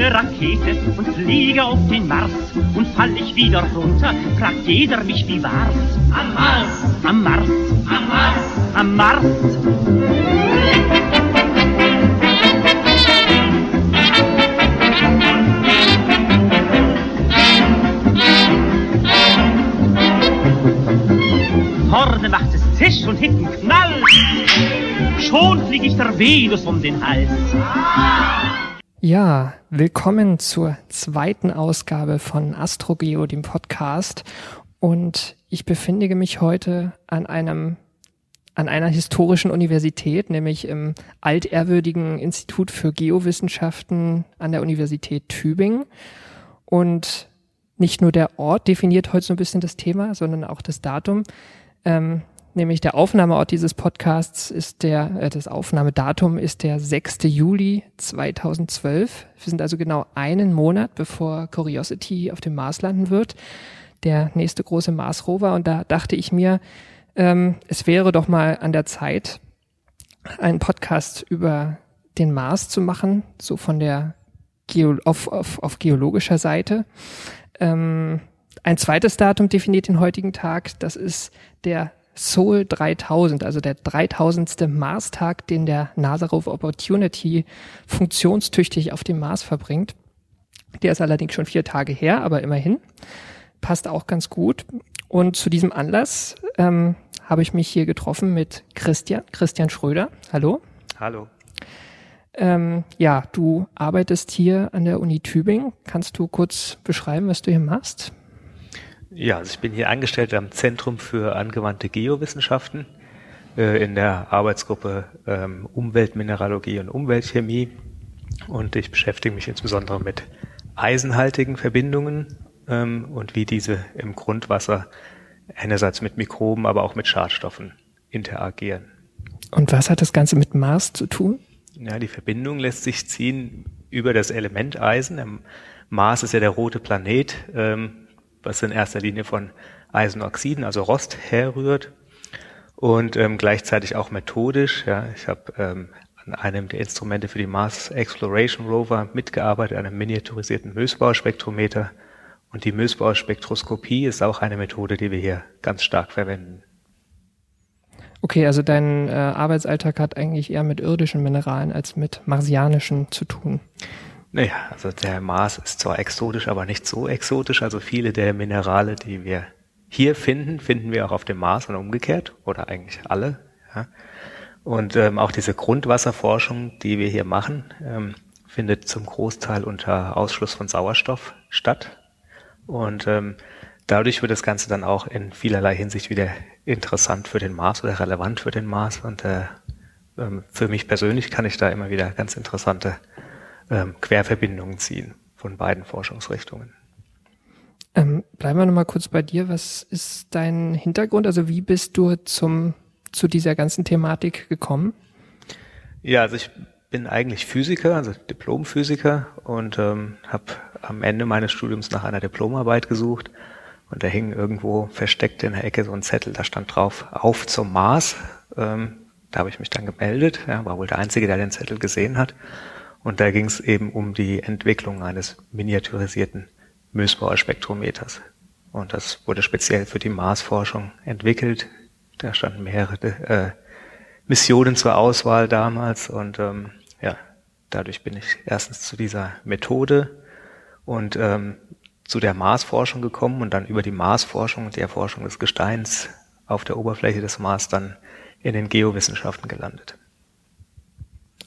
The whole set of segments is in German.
eine Rakete und fliege auf den Mars. Und fall ich wieder runter, fragt jeder mich, wie war's? Am Mars, am Mars, am Mars, am Mars. Vorne macht es Zisch und hinten Knall. Schon flieg ich der Venus um den Hals. Ja, willkommen zur zweiten Ausgabe von Astrogeo, dem Podcast. Und ich befinde mich heute an einem an einer historischen Universität, nämlich im altehrwürdigen Institut für Geowissenschaften an der Universität Tübingen. Und nicht nur der Ort definiert heute so ein bisschen das Thema, sondern auch das Datum. Ähm, nämlich der Aufnahmeort dieses Podcasts ist der, äh, das Aufnahmedatum ist der 6. Juli 2012. Wir sind also genau einen Monat, bevor Curiosity auf dem Mars landen wird, der nächste große Mars-Rover. Und da dachte ich mir, ähm, es wäre doch mal an der Zeit, einen Podcast über den Mars zu machen, so von der Geo auf, auf, auf geologischer Seite. Ähm, ein zweites Datum definiert den heutigen Tag. Das ist der Soul 3000, also der 3000. Mars-Tag, den der NASA Rover Opportunity funktionstüchtig auf dem Mars verbringt. Der ist allerdings schon vier Tage her, aber immerhin passt auch ganz gut. Und zu diesem Anlass ähm, habe ich mich hier getroffen mit Christian, Christian Schröder. Hallo. Hallo. Ähm, ja, du arbeitest hier an der Uni Tübingen. Kannst du kurz beschreiben, was du hier machst? Ja, also ich bin hier angestellt am Zentrum für angewandte Geowissenschaften äh, in der Arbeitsgruppe ähm, Umweltmineralogie und Umweltchemie. Und ich beschäftige mich insbesondere mit eisenhaltigen Verbindungen ähm, und wie diese im Grundwasser einerseits mit Mikroben, aber auch mit Schadstoffen interagieren. Und was hat das Ganze mit Mars zu tun? Ja, die Verbindung lässt sich ziehen über das Element Eisen. Mars ist ja der rote Planet, ähm, was in erster Linie von Eisenoxiden, also Rost, herrührt und ähm, gleichzeitig auch methodisch. Ja, ich habe ähm, an einem der Instrumente für die Mars Exploration Rover mitgearbeitet, einem miniaturisierten Mösbauer-Spektrometer. Und die Mösbauer-Spektroskopie ist auch eine Methode, die wir hier ganz stark verwenden. Okay, also dein äh, Arbeitsalltag hat eigentlich eher mit irdischen Mineralen als mit marsianischen zu tun. Naja, also der Mars ist zwar exotisch, aber nicht so exotisch. Also viele der Minerale, die wir hier finden, finden wir auch auf dem Mars und umgekehrt oder eigentlich alle. Ja. Und ähm, auch diese Grundwasserforschung, die wir hier machen, ähm, findet zum Großteil unter Ausschluss von Sauerstoff statt. Und ähm, dadurch wird das Ganze dann auch in vielerlei Hinsicht wieder interessant für den Mars oder relevant für den Mars. Und äh, ähm, für mich persönlich kann ich da immer wieder ganz interessante ähm, Querverbindungen ziehen von beiden Forschungsrichtungen. Ähm, bleiben wir nochmal kurz bei dir. Was ist dein Hintergrund? Also wie bist du zum, zu dieser ganzen Thematik gekommen? Ja, also ich bin eigentlich Physiker, also Diplomphysiker und ähm, habe am Ende meines Studiums nach einer Diplomarbeit gesucht und da hing irgendwo versteckt in der Ecke so ein Zettel, da stand drauf, auf zum Mars. Ähm, da habe ich mich dann gemeldet, ja, war wohl der Einzige, der den Zettel gesehen hat. Und da ging es eben um die Entwicklung eines miniaturisierten Mösbauer Spektrometers. Und das wurde speziell für die Marsforschung entwickelt. Da standen mehrere äh, Missionen zur Auswahl damals und ähm, ja, dadurch bin ich erstens zu dieser Methode und ähm, zu der Marsforschung gekommen und dann über die Marsforschung und die Erforschung des Gesteins auf der Oberfläche des Mars dann in den Geowissenschaften gelandet.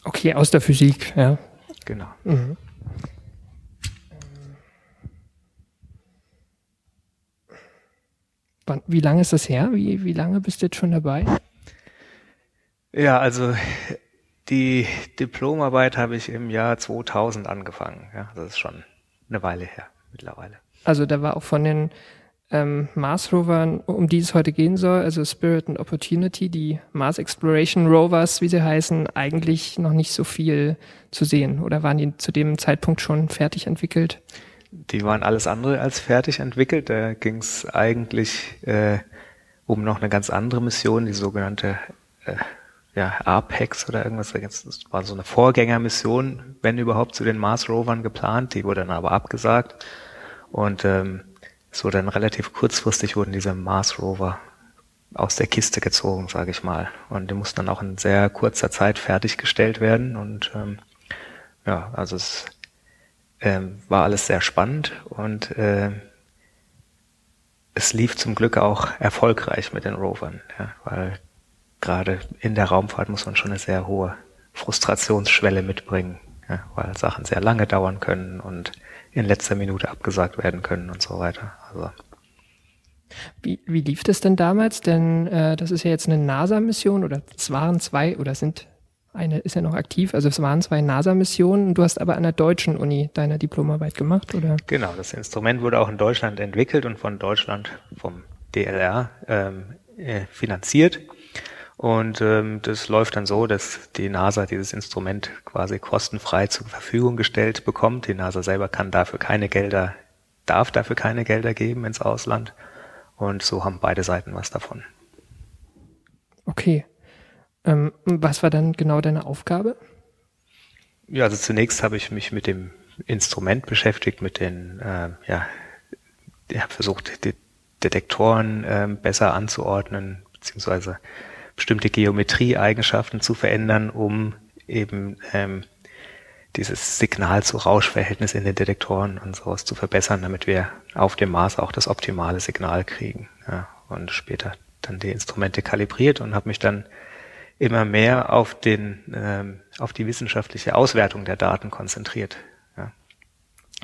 Okay, aus der Physik, ja. Genau. Mhm. Wie lange ist das her? Wie, wie lange bist du jetzt schon dabei? Ja, also die Diplomarbeit habe ich im Jahr 2000 angefangen. Ja, das ist schon eine Weile her mittlerweile. Also da war auch von den ähm, Mars Rovern, um die es heute gehen soll, also Spirit and Opportunity, die Mars Exploration Rovers, wie sie heißen, eigentlich noch nicht so viel zu sehen. Oder waren die zu dem Zeitpunkt schon fertig entwickelt? Die waren alles andere als fertig entwickelt. Da ging es eigentlich äh, um noch eine ganz andere Mission, die sogenannte äh, ja, Apex oder irgendwas. Das war so eine Vorgängermission, wenn überhaupt, zu den Mars Rovern geplant. Die wurde dann aber abgesagt. Und ähm, so dann relativ kurzfristig wurden diese Mars Rover aus der Kiste gezogen, sage ich mal. Und die mussten dann auch in sehr kurzer Zeit fertiggestellt werden. Und ähm, ja, also es ähm, war alles sehr spannend und äh, es lief zum Glück auch erfolgreich mit den Rovern, ja, weil gerade in der Raumfahrt muss man schon eine sehr hohe Frustrationsschwelle mitbringen, ja, weil Sachen sehr lange dauern können und in letzter Minute abgesagt werden können und so weiter. Also wie, wie lief das denn damals? Denn äh, das ist ja jetzt eine NASA-Mission oder es waren zwei oder sind eine ist ja noch aktiv, also es waren zwei NASA-Missionen. Du hast aber an der deutschen Uni deine Diplomarbeit gemacht, oder? Genau, das Instrument wurde auch in Deutschland entwickelt und von Deutschland vom DLR ähm, äh, finanziert. Und ähm, das läuft dann so, dass die NASA dieses Instrument quasi kostenfrei zur Verfügung gestellt bekommt. Die NASA selber kann dafür keine Gelder, darf dafür keine Gelder geben ins Ausland. Und so haben beide Seiten was davon. Okay. Ähm, was war dann genau deine Aufgabe? Ja, also zunächst habe ich mich mit dem Instrument beschäftigt, mit den, äh, ja, ich habe versucht, die Detektoren äh, besser anzuordnen, beziehungsweise bestimmte Geometrieeigenschaften zu verändern, um eben ähm, dieses Signal-zu-Rausch-Verhältnis in den Detektoren und sowas zu verbessern, damit wir auf dem Mars auch das optimale Signal kriegen. Ja, und später dann die Instrumente kalibriert und habe mich dann immer mehr auf den ähm, auf die wissenschaftliche Auswertung der Daten konzentriert, ja,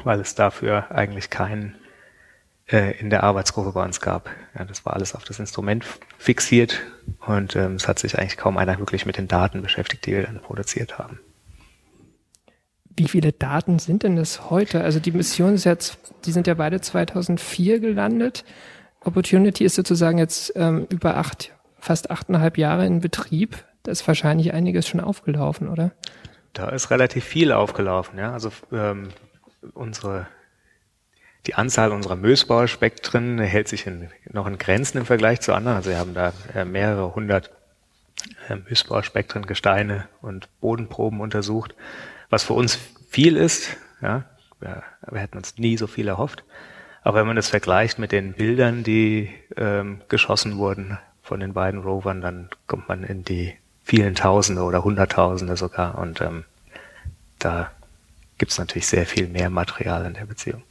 weil es dafür eigentlich keinen in der Arbeitsgruppe bei uns gab. Ja, das war alles auf das Instrument fixiert und ähm, es hat sich eigentlich kaum einer wirklich mit den Daten beschäftigt, die wir dann produziert haben. Wie viele Daten sind denn das heute? Also die Mission ist jetzt, die sind ja beide 2004 gelandet. Opportunity ist sozusagen jetzt ähm, über acht, fast achteinhalb Jahre in Betrieb. Da ist wahrscheinlich einiges schon aufgelaufen, oder? Da ist relativ viel aufgelaufen, ja. Also ähm, unsere die Anzahl unserer Mösbauer-Spektren hält sich in, noch in Grenzen im Vergleich zu anderen. Also wir haben da äh, mehrere hundert äh, Mösbauer-Spektren, Gesteine und Bodenproben untersucht was für uns viel ist. Ja, wir, wir hätten uns nie so viel erhofft. Aber wenn man das vergleicht mit den Bildern, die ähm, geschossen wurden von den beiden Rovern, dann kommt man in die vielen Tausende oder Hunderttausende sogar. Und ähm, da gibt es natürlich sehr viel mehr Material in der Beziehung.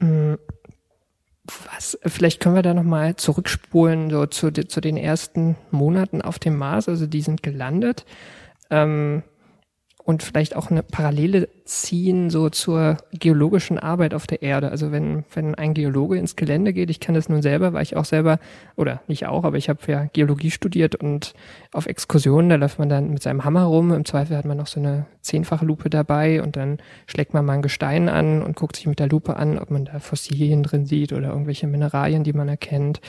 Mm, was, vielleicht können wir da nochmal zurückspulen, so zu, zu den ersten Monaten auf dem Mars. Also die sind gelandet. Ähm, und vielleicht auch eine Parallele ziehen so zur geologischen Arbeit auf der Erde. Also wenn, wenn ein Geologe ins Gelände geht, ich kann das nun selber, weil ich auch selber, oder nicht auch, aber ich habe ja Geologie studiert und auf Exkursionen, da läuft man dann mit seinem Hammer rum, im Zweifel hat man noch so eine zehnfache Lupe dabei und dann schlägt man mal ein Gestein an und guckt sich mit der Lupe an, ob man da Fossilien drin sieht oder irgendwelche Mineralien, die man erkennt.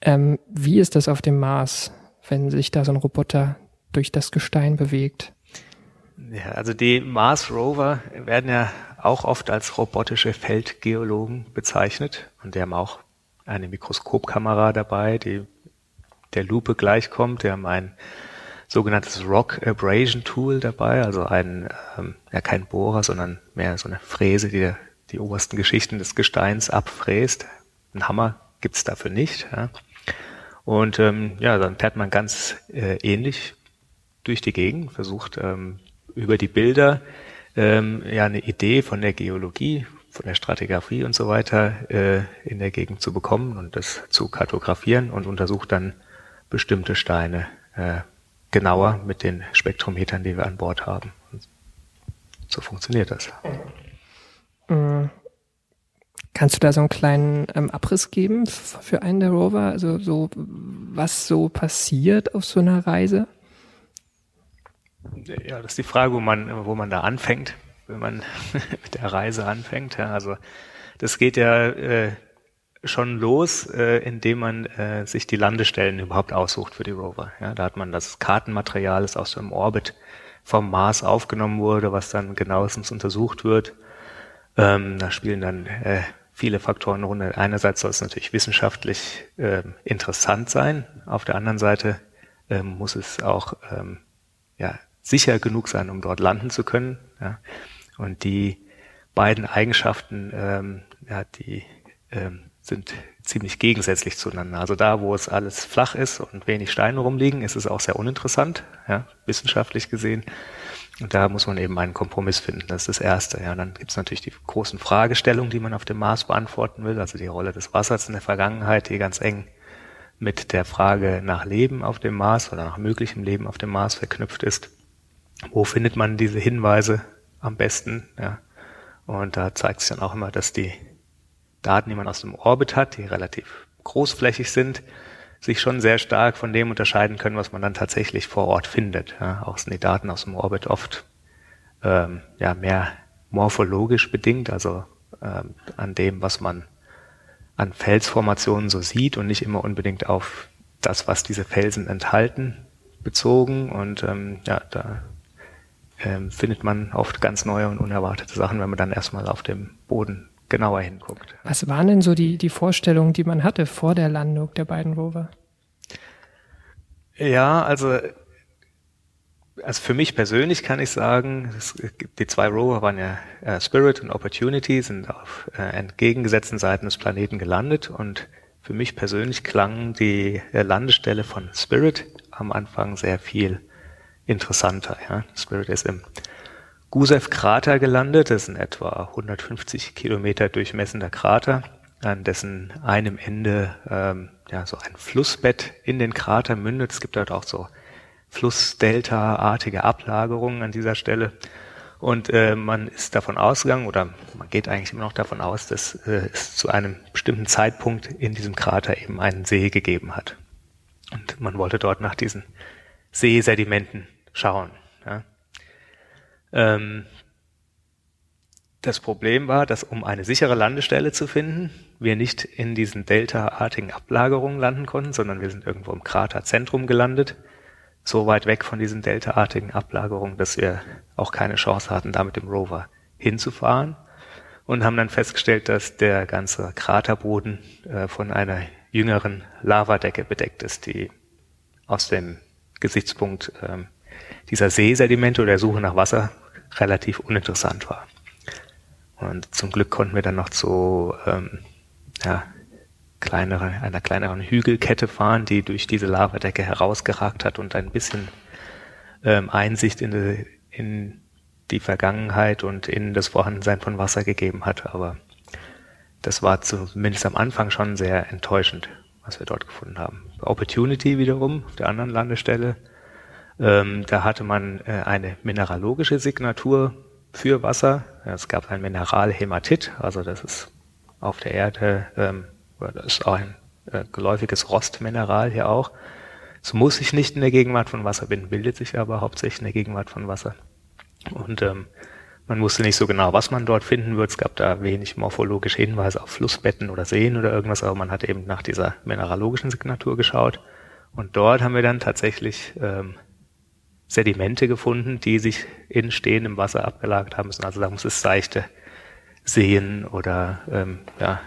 Ähm, wie ist das auf dem Mars, wenn sich da so ein Roboter durch das Gestein bewegt? Ja, also die Mars Rover werden ja auch oft als robotische Feldgeologen bezeichnet und die haben auch eine Mikroskopkamera dabei, die der Lupe gleichkommt. Die haben ein sogenanntes Rock Abrasion Tool dabei, also ein, ähm, ja kein Bohrer, sondern mehr so eine Fräse, die die obersten Geschichten des Gesteins abfräst. Ein Hammer gibt's dafür nicht. Ja. Und ähm, ja, dann fährt man ganz äh, ähnlich durch die Gegend, versucht ähm, über die Bilder ähm, ja eine Idee von der Geologie, von der Stratigraphie und so weiter äh, in der Gegend zu bekommen und das zu kartografieren und untersucht dann bestimmte Steine äh, genauer mit den Spektrometern, die wir an Bord haben. Und so funktioniert das. Mhm. Kannst du da so einen kleinen ähm, Abriss geben für einen der Rover? Also so, was so passiert auf so einer Reise? Ja, das ist die Frage, wo man, wo man da anfängt, wenn man mit der Reise anfängt. Ja, also das geht ja äh, schon los, äh, indem man äh, sich die Landestellen überhaupt aussucht für die Rover. Ja, da hat man das Kartenmaterial, das aus dem Orbit vom Mars aufgenommen wurde, was dann genauestens untersucht wird. Ähm, da spielen dann äh, viele Faktoren eine Runde. Einerseits soll es natürlich wissenschaftlich äh, interessant sein, auf der anderen Seite ähm, muss es auch ähm, ja, sicher genug sein, um dort landen zu können. Ja. Und die beiden Eigenschaften, ähm, ja, die ähm, sind ziemlich gegensätzlich zueinander. Also da, wo es alles flach ist und wenig Steine rumliegen, ist es auch sehr uninteressant, ja, wissenschaftlich gesehen. Und da muss man eben einen Kompromiss finden. Das ist das Erste. Ja, dann gibt es natürlich die großen Fragestellungen, die man auf dem Mars beantworten will. Also die Rolle des Wassers in der Vergangenheit, die ganz eng mit der Frage nach Leben auf dem Mars oder nach möglichem Leben auf dem Mars verknüpft ist. Wo findet man diese Hinweise am besten? Ja. Und da zeigt sich dann auch immer, dass die Daten, die man aus dem Orbit hat, die relativ großflächig sind, sich schon sehr stark von dem unterscheiden können, was man dann tatsächlich vor Ort findet. Ja, auch sind die Daten aus dem Orbit oft ähm, ja, mehr morphologisch bedingt, also ähm, an dem, was man an Felsformationen so sieht und nicht immer unbedingt auf das, was diese Felsen enthalten, bezogen. Und ähm, ja, da ähm, findet man oft ganz neue und unerwartete Sachen, wenn man dann erstmal auf dem Boden genauer hinguckt. Was waren denn so die, die Vorstellungen, die man hatte vor der Landung der beiden Rover? Ja, also, also für mich persönlich kann ich sagen, es, die zwei Rover waren ja äh, Spirit und Opportunity, sind auf äh, entgegengesetzten Seiten des Planeten gelandet und für mich persönlich klang die äh, Landestelle von Spirit am Anfang sehr viel interessanter. Ja. Spirit ist im Gusev-Krater gelandet. Das ist ein etwa 150 Kilometer durchmessender Krater, an dessen einem Ende ähm, ja, so ein Flussbett in den Krater mündet. Es gibt dort auch so Flussdelta-artige Ablagerungen an dieser Stelle. Und äh, man ist davon ausgegangen, oder man geht eigentlich immer noch davon aus, dass äh, es zu einem bestimmten Zeitpunkt in diesem Krater eben einen See gegeben hat. Und man wollte dort nach diesen Seesedimenten schauen. Ja. Ähm, das Problem war, dass um eine sichere Landestelle zu finden, wir nicht in diesen delta-artigen Ablagerungen landen konnten, sondern wir sind irgendwo im Kraterzentrum gelandet, so weit weg von diesen delta-artigen Ablagerungen, dass wir auch keine Chance hatten, da mit dem Rover hinzufahren und haben dann festgestellt, dass der ganze Kraterboden äh, von einer jüngeren Lavadecke bedeckt ist, die aus dem Gesichtspunkt ähm, dieser Seesedimente oder der Suche nach Wasser relativ uninteressant war. Und zum Glück konnten wir dann noch zu ähm, ja, kleinere, einer kleineren Hügelkette fahren, die durch diese Lavadecke herausgeragt hat und ein bisschen ähm, Einsicht in die, in die Vergangenheit und in das Vorhandensein von Wasser gegeben hat. Aber das war zumindest am Anfang schon sehr enttäuschend, was wir dort gefunden haben. Opportunity wiederum auf der anderen Landestelle ähm, da hatte man äh, eine mineralogische Signatur für Wasser. Es gab ein Mineral Hämatit, also das ist auf der Erde, ähm, das ist auch ein äh, geläufiges Rostmineral hier auch. Es muss sich nicht in der Gegenwart von Wasser binden, bildet sich aber hauptsächlich in der Gegenwart von Wasser. Und ähm, man wusste nicht so genau, was man dort finden wird. Es gab da wenig morphologische Hinweise auf Flussbetten oder Seen oder irgendwas, aber man hat eben nach dieser mineralogischen Signatur geschaut. Und dort haben wir dann tatsächlich ähm, Sedimente gefunden, die sich in stehendem Wasser abgelagert haben müssen. Also da muss es seichte Seen oder ähm, ja,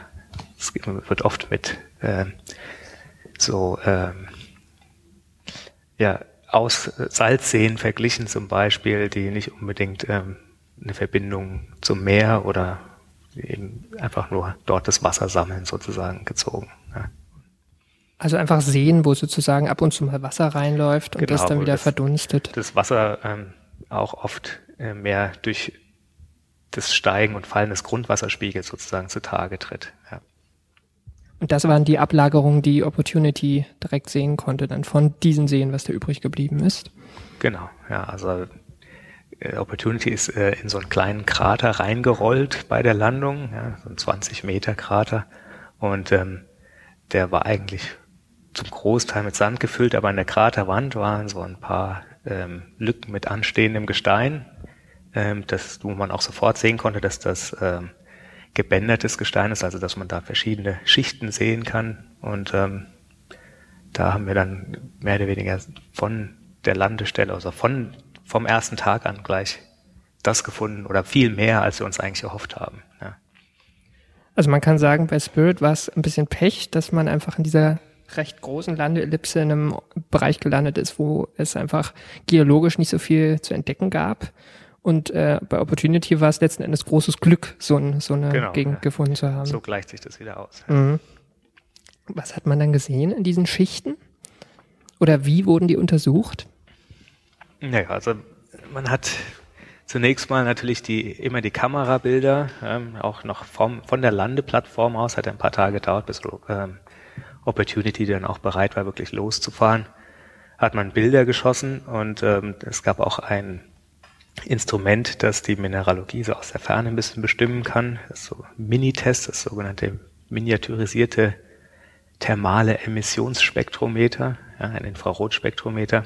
es wird oft mit ähm, so ähm, ja aus Salzseen verglichen zum Beispiel, die nicht unbedingt ähm, eine Verbindung zum Meer oder eben einfach nur dort das Wasser sammeln sozusagen gezogen. Ja. Also einfach sehen, wo sozusagen ab und zu mal Wasser reinläuft und genau, das dann wieder das, verdunstet. Das Wasser ähm, auch oft äh, mehr durch das Steigen und Fallen des Grundwasserspiegels sozusagen zutage tritt. Ja. Und das waren die Ablagerungen, die Opportunity direkt sehen konnte, dann von diesen Seen, was da übrig geblieben ist. Genau, ja, also äh, Opportunity ist äh, in so einen kleinen Krater reingerollt bei der Landung, ja, so ein 20 Meter Krater. Und ähm, der war eigentlich zum Großteil mit Sand gefüllt, aber an der Kraterwand waren so ein paar ähm, Lücken mit anstehendem Gestein, ähm, das, wo man auch sofort sehen konnte, dass das ähm, gebändertes Gestein ist, also dass man da verschiedene Schichten sehen kann. Und ähm, da haben wir dann mehr oder weniger von der Landestelle, also von vom ersten Tag an gleich das gefunden oder viel mehr, als wir uns eigentlich erhofft haben. Ja. Also man kann sagen, bei Spirit war es ein bisschen Pech, dass man einfach in dieser recht großen Landeellipse in einem Bereich gelandet ist, wo es einfach geologisch nicht so viel zu entdecken gab. Und äh, bei Opportunity war es letzten Endes großes Glück, so, ein, so eine genau, Gegend ja. gefunden zu haben. So gleicht sich das wieder aus. Mhm. Was hat man dann gesehen in diesen Schichten? Oder wie wurden die untersucht? Naja, also man hat zunächst mal natürlich die immer die Kamerabilder, ähm, auch noch vom, von der Landeplattform aus, hat ein paar Tage gedauert, bis ähm, Opportunity dann auch bereit war, wirklich loszufahren, hat man Bilder geschossen und ähm, es gab auch ein Instrument, das die Mineralogie so aus der Ferne ein bisschen bestimmen kann. Das so Minitest, das sogenannte miniaturisierte thermale Emissionsspektrometer, ja, ein Infrarotspektrometer.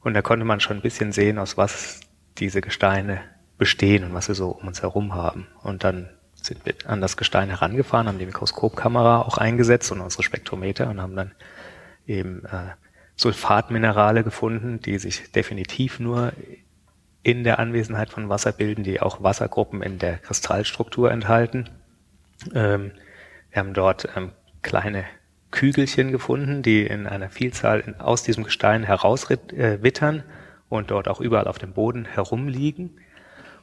Und da konnte man schon ein bisschen sehen, aus was diese Gesteine bestehen und was wir so um uns herum haben. Und dann sind wir an das Gestein herangefahren, haben die Mikroskopkamera auch eingesetzt und unsere Spektrometer und haben dann eben äh, Sulfatminerale gefunden, die sich definitiv nur in der Anwesenheit von Wasser bilden, die auch Wassergruppen in der Kristallstruktur enthalten. Ähm, wir haben dort ähm, kleine Kügelchen gefunden, die in einer Vielzahl in, aus diesem Gestein herauswittern äh, und dort auch überall auf dem Boden herumliegen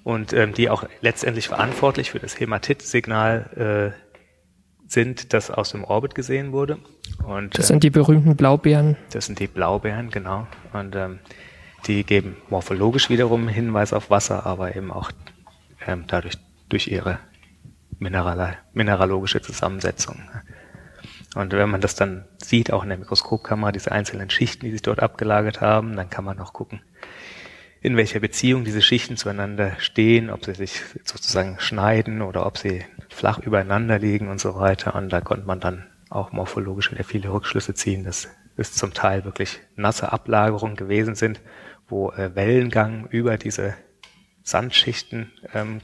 und ähm, die auch letztendlich verantwortlich für das Hämatit-Signal äh, sind, das aus dem Orbit gesehen wurde. Und, das sind die berühmten Blaubeeren. Das sind die Blaubeeren, genau. Und ähm, die geben morphologisch wiederum Hinweis auf Wasser, aber eben auch ähm, dadurch durch ihre Mineral mineralogische Zusammensetzung. Und wenn man das dann sieht, auch in der Mikroskopkamera, diese einzelnen Schichten, die sich dort abgelagert haben, dann kann man noch gucken, in welcher Beziehung diese Schichten zueinander stehen, ob sie sich sozusagen schneiden oder ob sie flach übereinander liegen und so weiter. Und da konnte man dann auch morphologisch wieder viele Rückschlüsse ziehen, dass es zum Teil wirklich nasse Ablagerungen gewesen sind, wo äh, Wellengang über diese Sandschichten ähm,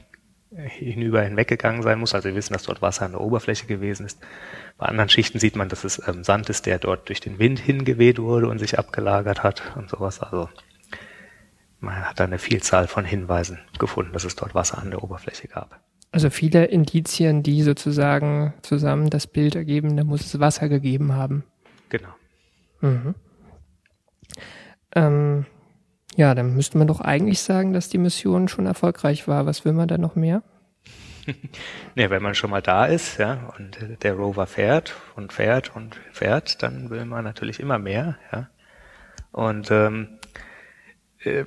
hinüber hinweggegangen sein muss. Also wir wissen, dass dort Wasser an der Oberfläche gewesen ist. Bei anderen Schichten sieht man, dass es ähm, Sand ist, der dort durch den Wind hingeweht wurde und sich abgelagert hat und sowas. Also man hat da eine Vielzahl von Hinweisen gefunden, dass es dort Wasser an der Oberfläche gab. Also viele Indizien, die sozusagen zusammen das Bild ergeben, da muss es Wasser gegeben haben. Genau. Mhm. Ähm, ja, dann müsste man doch eigentlich sagen, dass die Mission schon erfolgreich war. Was will man da noch mehr? ja, wenn man schon mal da ist, ja, und der Rover fährt und fährt und fährt, dann will man natürlich immer mehr, ja. Und ähm, äh,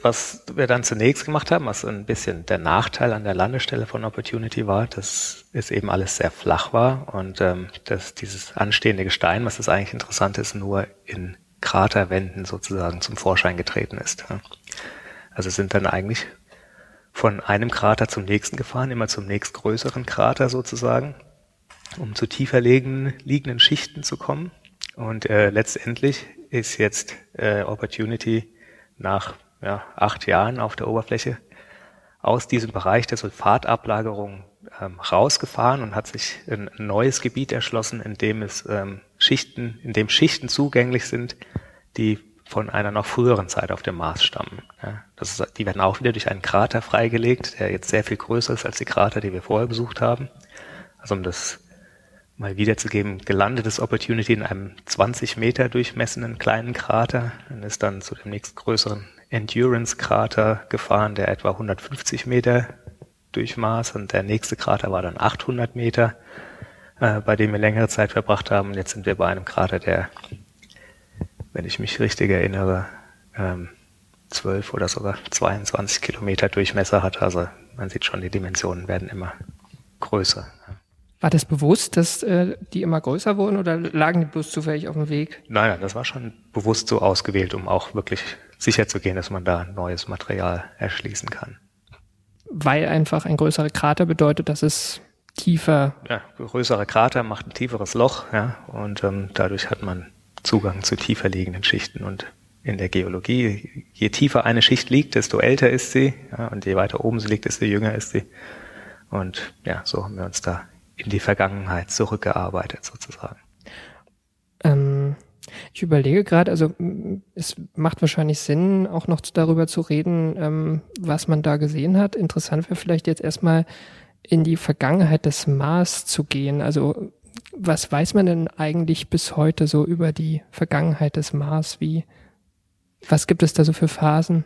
was wir dann zunächst gemacht haben, was ein bisschen der Nachteil an der Landestelle von Opportunity war, dass es eben alles sehr flach war und ähm, dass dieses anstehende Gestein, was das eigentlich interessant ist, nur in Kraterwänden sozusagen zum Vorschein getreten ist. Also sind dann eigentlich von einem Krater zum nächsten gefahren, immer zum nächstgrößeren Krater sozusagen, um zu tiefer liegenden, liegenden Schichten zu kommen. Und äh, letztendlich ist jetzt äh, Opportunity nach ja, acht Jahren auf der Oberfläche aus diesem Bereich der Sulfatablagerung ähm, rausgefahren und hat sich ein neues Gebiet erschlossen, in dem es ähm, Schichten, in dem Schichten zugänglich sind, die von einer noch früheren Zeit auf dem Mars stammen. Ja, das ist, die werden auch wieder durch einen Krater freigelegt, der jetzt sehr viel größer ist als die Krater, die wir vorher besucht haben. Also um das mal wiederzugeben, gelandetes Opportunity in einem 20 Meter durchmessenden kleinen Krater und ist dann zu dem nächstgrößeren Endurance-Krater gefahren, der etwa 150 Meter durchmaß und der nächste Krater war dann 800 Meter, äh, bei dem wir längere Zeit verbracht haben. Jetzt sind wir bei einem Krater, der wenn ich mich richtig erinnere, ähm, 12 oder sogar 22 Kilometer Durchmesser hat. Also man sieht schon, die Dimensionen werden immer größer. War das bewusst, dass äh, die immer größer wurden oder lagen die bloß zufällig auf dem Weg? Nein, nein, das war schon bewusst so ausgewählt, um auch wirklich sicher zu gehen, dass man da neues Material erschließen kann. Weil einfach ein größerer Krater bedeutet, dass es tiefer. Ja, größere Krater macht ein tieferes Loch, ja, und ähm, dadurch hat man Zugang zu tiefer liegenden Schichten. Und in der Geologie, je tiefer eine Schicht liegt, desto älter ist sie. Ja, und je weiter oben sie liegt, desto jünger ist sie. Und ja, so haben wir uns da in die Vergangenheit zurückgearbeitet sozusagen. Ich überlege gerade, also es macht wahrscheinlich Sinn, auch noch darüber zu reden, ähm, was man da gesehen hat. Interessant wäre vielleicht jetzt erstmal in die Vergangenheit des Mars zu gehen. Also was weiß man denn eigentlich bis heute so über die Vergangenheit des Mars? Wie, was gibt es da so für Phasen?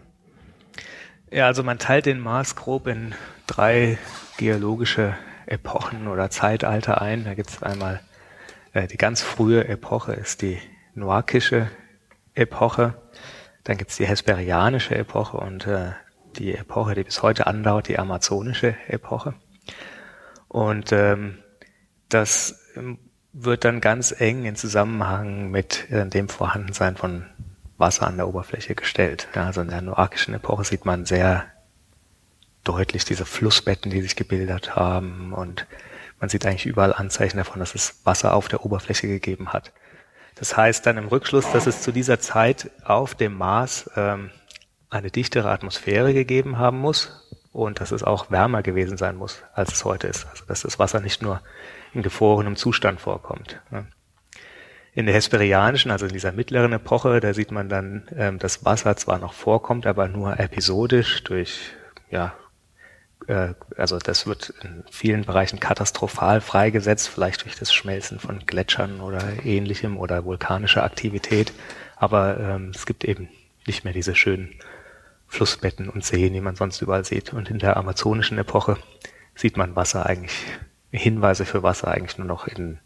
Ja, also man teilt den Mars grob in drei geologische Epochen oder Zeitalter ein. Da gibt es einmal äh, die ganz frühe Epoche, ist die Noakische Epoche. Dann gibt es die Hesperianische Epoche und äh, die Epoche, die bis heute andauert, die Amazonische Epoche. Und ähm, das ähm, wird dann ganz eng in Zusammenhang mit äh, dem Vorhandensein von Wasser an der Oberfläche gestellt. Ja, also in der noakischen Epoche sieht man sehr deutlich diese Flussbetten, die sich gebildet haben und man sieht eigentlich überall Anzeichen davon, dass es Wasser auf der Oberfläche gegeben hat. Das heißt dann im Rückschluss, dass es zu dieser Zeit auf dem Mars ähm, eine dichtere Atmosphäre gegeben haben muss und dass es auch wärmer gewesen sein muss, als es heute ist. Also dass das Wasser nicht nur in gefrorenem Zustand vorkommt. In der Hesperianischen, also in dieser mittleren Epoche, da sieht man dann, ähm, dass Wasser zwar noch vorkommt, aber nur episodisch durch, ja, äh, also das wird in vielen Bereichen katastrophal freigesetzt, vielleicht durch das Schmelzen von Gletschern oder ähnlichem oder vulkanischer Aktivität. Aber ähm, es gibt eben nicht mehr diese schönen Flussbetten und Seen, die man sonst überall sieht. Und in der amazonischen Epoche sieht man Wasser eigentlich, Hinweise für Wasser eigentlich nur noch in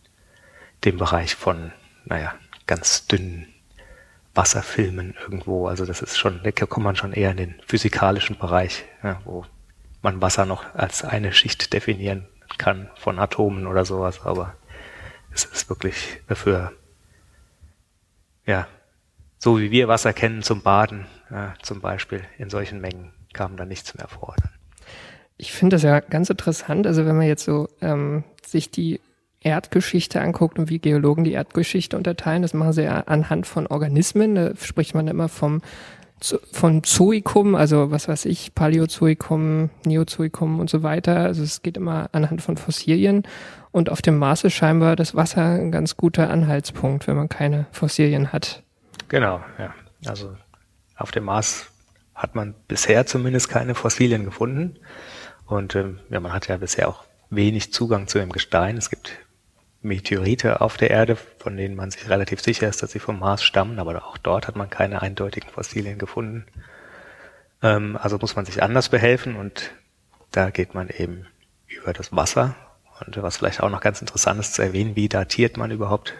dem Bereich von naja, ganz dünnen Wasserfilmen irgendwo. Also das ist schon, da kommt man schon eher in den physikalischen Bereich, ja, wo man Wasser noch als eine Schicht definieren kann von Atomen oder sowas, aber es ist wirklich dafür, ja, so wie wir Wasser kennen zum Baden, ja, zum Beispiel, in solchen Mengen kam da nichts mehr vor. Ich finde das ja ganz interessant, also wenn man jetzt so ähm, sich die Erdgeschichte anguckt und wie Geologen die Erdgeschichte unterteilen, das machen sie ja anhand von Organismen. Da spricht man immer vom von Zoikum, also was weiß ich, Paläozoikum, Neozoikum und so weiter. Also es geht immer anhand von Fossilien. Und auf dem Mars ist scheinbar das Wasser ein ganz guter Anhaltspunkt, wenn man keine Fossilien hat. Genau, ja. Also auf dem Mars hat man bisher zumindest keine Fossilien gefunden. Und ähm, ja, man hat ja bisher auch wenig Zugang zu dem Gestein. Es gibt Meteorite auf der Erde, von denen man sich relativ sicher ist, dass sie vom Mars stammen, aber auch dort hat man keine eindeutigen Fossilien gefunden. Ähm, also muss man sich anders behelfen und da geht man eben über das Wasser. Und was vielleicht auch noch ganz interessant ist zu erwähnen, wie datiert man überhaupt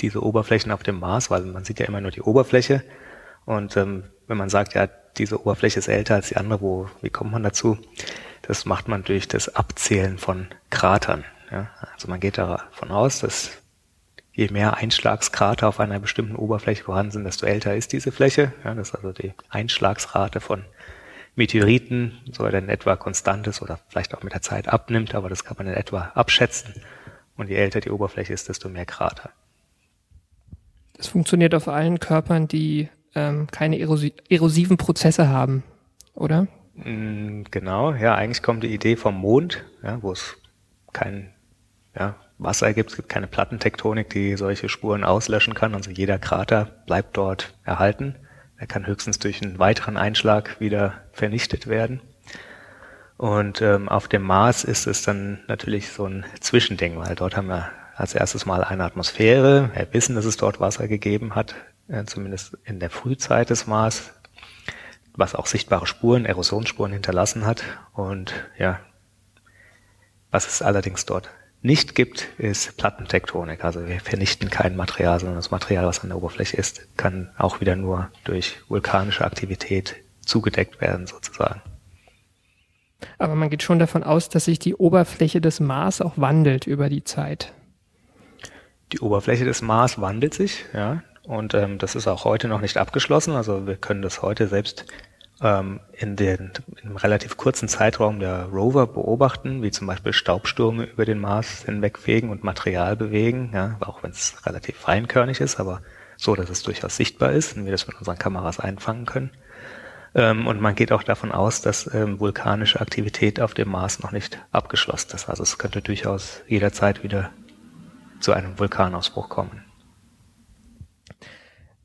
diese Oberflächen auf dem Mars, weil man sieht ja immer nur die Oberfläche. Und ähm, wenn man sagt, ja, diese Oberfläche ist älter als die andere, wo, wie kommt man dazu? Das macht man durch das Abzählen von Kratern. Ja, also man geht davon aus, dass je mehr Einschlagskrater auf einer bestimmten Oberfläche vorhanden sind, desto älter ist diese Fläche. Ja, das ist also die Einschlagsrate von Meteoriten, so dann etwa konstant ist oder vielleicht auch mit der Zeit abnimmt, aber das kann man in etwa abschätzen. Und je älter die Oberfläche ist, desto mehr Krater. Das funktioniert auf allen Körpern, die ähm, keine erosi erosiven Prozesse haben, oder? Mm, genau, ja, eigentlich kommt die Idee vom Mond, ja, wo es kein ja, Wasser gibt, es gibt keine Plattentektonik, die solche Spuren auslöschen kann. Also jeder Krater bleibt dort erhalten. Er kann höchstens durch einen weiteren Einschlag wieder vernichtet werden. Und ähm, auf dem Mars ist es dann natürlich so ein Zwischending, weil dort haben wir als erstes mal eine Atmosphäre. Wir wissen, dass es dort Wasser gegeben hat, äh, zumindest in der Frühzeit des Mars, was auch sichtbare Spuren, Erosionsspuren hinterlassen hat. Und ja, was es allerdings dort nicht gibt, ist Plattentektonik. Also wir vernichten kein Material, sondern das Material, was an der Oberfläche ist, kann auch wieder nur durch vulkanische Aktivität zugedeckt werden, sozusagen. Aber man geht schon davon aus, dass sich die Oberfläche des Mars auch wandelt über die Zeit. Die Oberfläche des Mars wandelt sich, ja. Und ähm, das ist auch heute noch nicht abgeschlossen. Also wir können das heute selbst in, den, in einem relativ kurzen Zeitraum der Rover beobachten, wie zum Beispiel Staubstürme über den Mars hinwegfegen und Material bewegen, ja, auch wenn es relativ feinkörnig ist, aber so, dass es durchaus sichtbar ist und wir das mit unseren Kameras einfangen können. Ähm, und man geht auch davon aus, dass ähm, vulkanische Aktivität auf dem Mars noch nicht abgeschlossen ist. Also es könnte durchaus jederzeit wieder zu einem Vulkanausbruch kommen.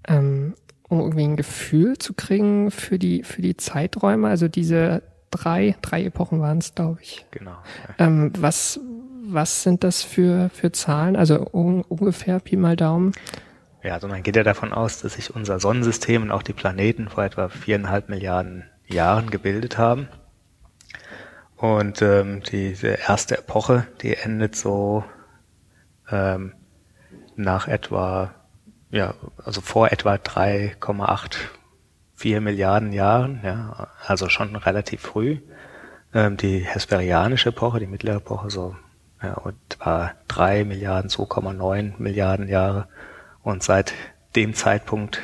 Ähm, um irgendwie ein Gefühl zu kriegen für die, für die Zeiträume. Also diese drei, drei Epochen waren es, glaube ich. Genau. Ähm, was, was sind das für, für Zahlen? Also un, ungefähr Pi mal Daumen? Ja, also man geht ja davon aus, dass sich unser Sonnensystem und auch die Planeten vor etwa viereinhalb Milliarden Jahren gebildet haben. Und ähm, diese erste Epoche, die endet so ähm, nach etwa, ja, also vor etwa 3,84 Milliarden Jahren, ja, also schon relativ früh. Ähm, die Hesperianische Epoche, die mittlere Epoche, so ja, und war drei Milliarden, 2,9 Milliarden Jahre. Und seit dem Zeitpunkt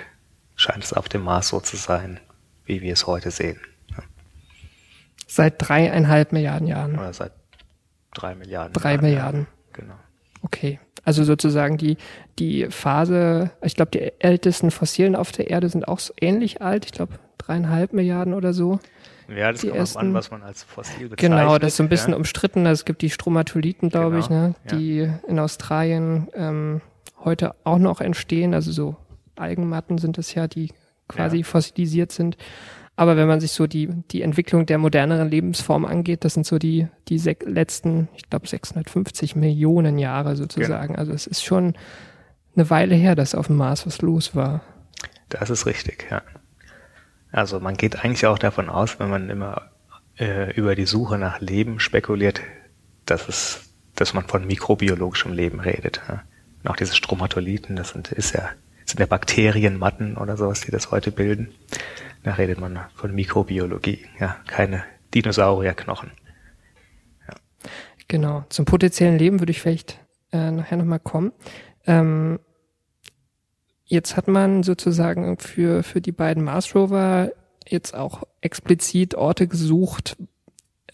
scheint es auf dem Mars so zu sein, wie wir es heute sehen. Ja. Seit dreieinhalb Milliarden Jahren. Oder seit drei Milliarden. Drei Jahren, Milliarden. Ja. Genau. Okay. Also sozusagen die, die Phase, ich glaube, die ältesten Fossilen auf der Erde sind auch so ähnlich alt. Ich glaube, dreieinhalb Milliarden oder so. Ja, das die kommt ersten, an, was man als fossil bezeichnet. Genau, das ist so ein bisschen ja. umstritten. Es gibt die Stromatoliten, glaube Genau, ich, ne, ja. die in Australien ähm, heute auch noch entstehen. Also so Algenmatten sind es ja, die quasi Ja. fossilisiert sind. Aber wenn man sich so die, die Entwicklung der moderneren Lebensform angeht, das sind so die, die letzten, ich glaube, 650 Millionen Jahre sozusagen. Genau. Also es ist schon eine Weile her, dass auf dem Mars was los war. Das ist richtig, ja. Also man geht eigentlich auch davon aus, wenn man immer äh, über die Suche nach Leben spekuliert, dass es, dass man von mikrobiologischem Leben redet. Ja. Und auch diese Stromatoliten, das sind, ist ja, sind ja Bakterienmatten oder sowas, die das heute bilden. Da redet man von Mikrobiologie, ja, keine Dinosaurierknochen. Genau. Zum potenziellen Leben würde ich vielleicht äh, nachher nochmal kommen. Ähm, jetzt hat man sozusagen für, für die beiden Mars Rover jetzt auch explizit Orte gesucht,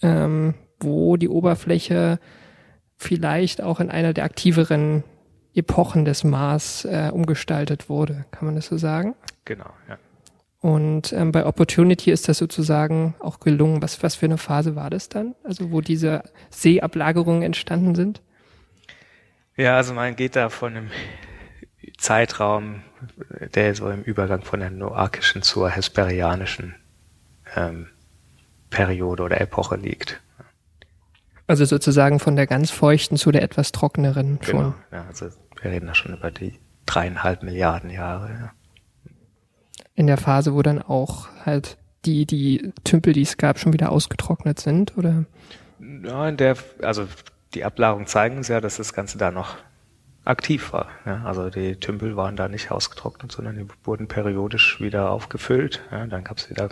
ähm, wo die Oberfläche vielleicht auch in einer der aktiveren Epochen des Mars äh, umgestaltet wurde. Kann man das so sagen? Genau, ja. Und ähm, bei Opportunity ist das sozusagen auch gelungen. Was, was für eine Phase war das dann? Also wo diese Seeablagerungen entstanden sind? Ja, also man geht da von einem Zeitraum, der so im Übergang von der noakischen zur hesperianischen ähm, Periode oder Epoche liegt. Also sozusagen von der ganz feuchten zu der etwas trockeneren schon. Genau. Ja, also wir reden da schon über die dreieinhalb Milliarden Jahre. Ja. In der Phase, wo dann auch halt die, die Tümpel, die es gab, schon wieder ausgetrocknet sind, oder? Ja, in der, also die Ablagerungen zeigen uns ja, dass das Ganze da noch aktiv war. Ja, also die Tümpel waren da nicht ausgetrocknet, sondern die wurden periodisch wieder aufgefüllt. Ja, dann gab es wieder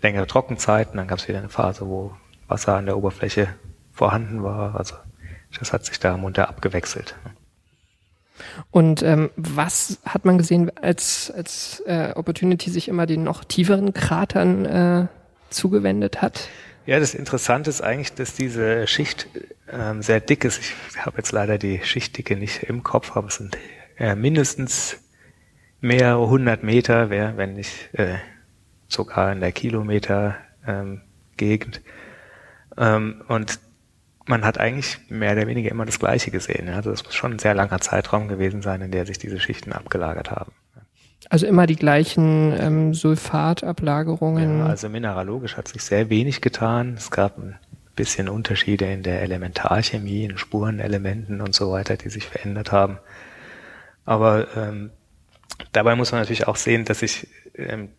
längere Trockenzeiten, dann gab es wieder eine Phase, wo Wasser an der Oberfläche vorhanden war. Also das hat sich da munter abgewechselt. Und ähm, was hat man gesehen, als, als äh, Opportunity sich immer den noch tieferen Kratern äh, zugewendet hat? Ja, das Interessante ist eigentlich, dass diese Schicht ähm, sehr dick ist. Ich habe jetzt leider die Schichtdicke nicht im Kopf, aber es sind äh, mindestens mehrere hundert Meter, wär, wenn nicht äh, sogar in der Kilometer ähm, Gegend. Ähm, und man hat eigentlich mehr oder weniger immer das Gleiche gesehen. Also das muss schon ein sehr langer Zeitraum gewesen sein, in der sich diese Schichten abgelagert haben. Also immer die gleichen ähm, Sulfatablagerungen. Ja, also mineralogisch hat sich sehr wenig getan. Es gab ein bisschen Unterschiede in der Elementarchemie, in Spurenelementen und so weiter, die sich verändert haben. Aber ähm, dabei muss man natürlich auch sehen, dass sich ähm,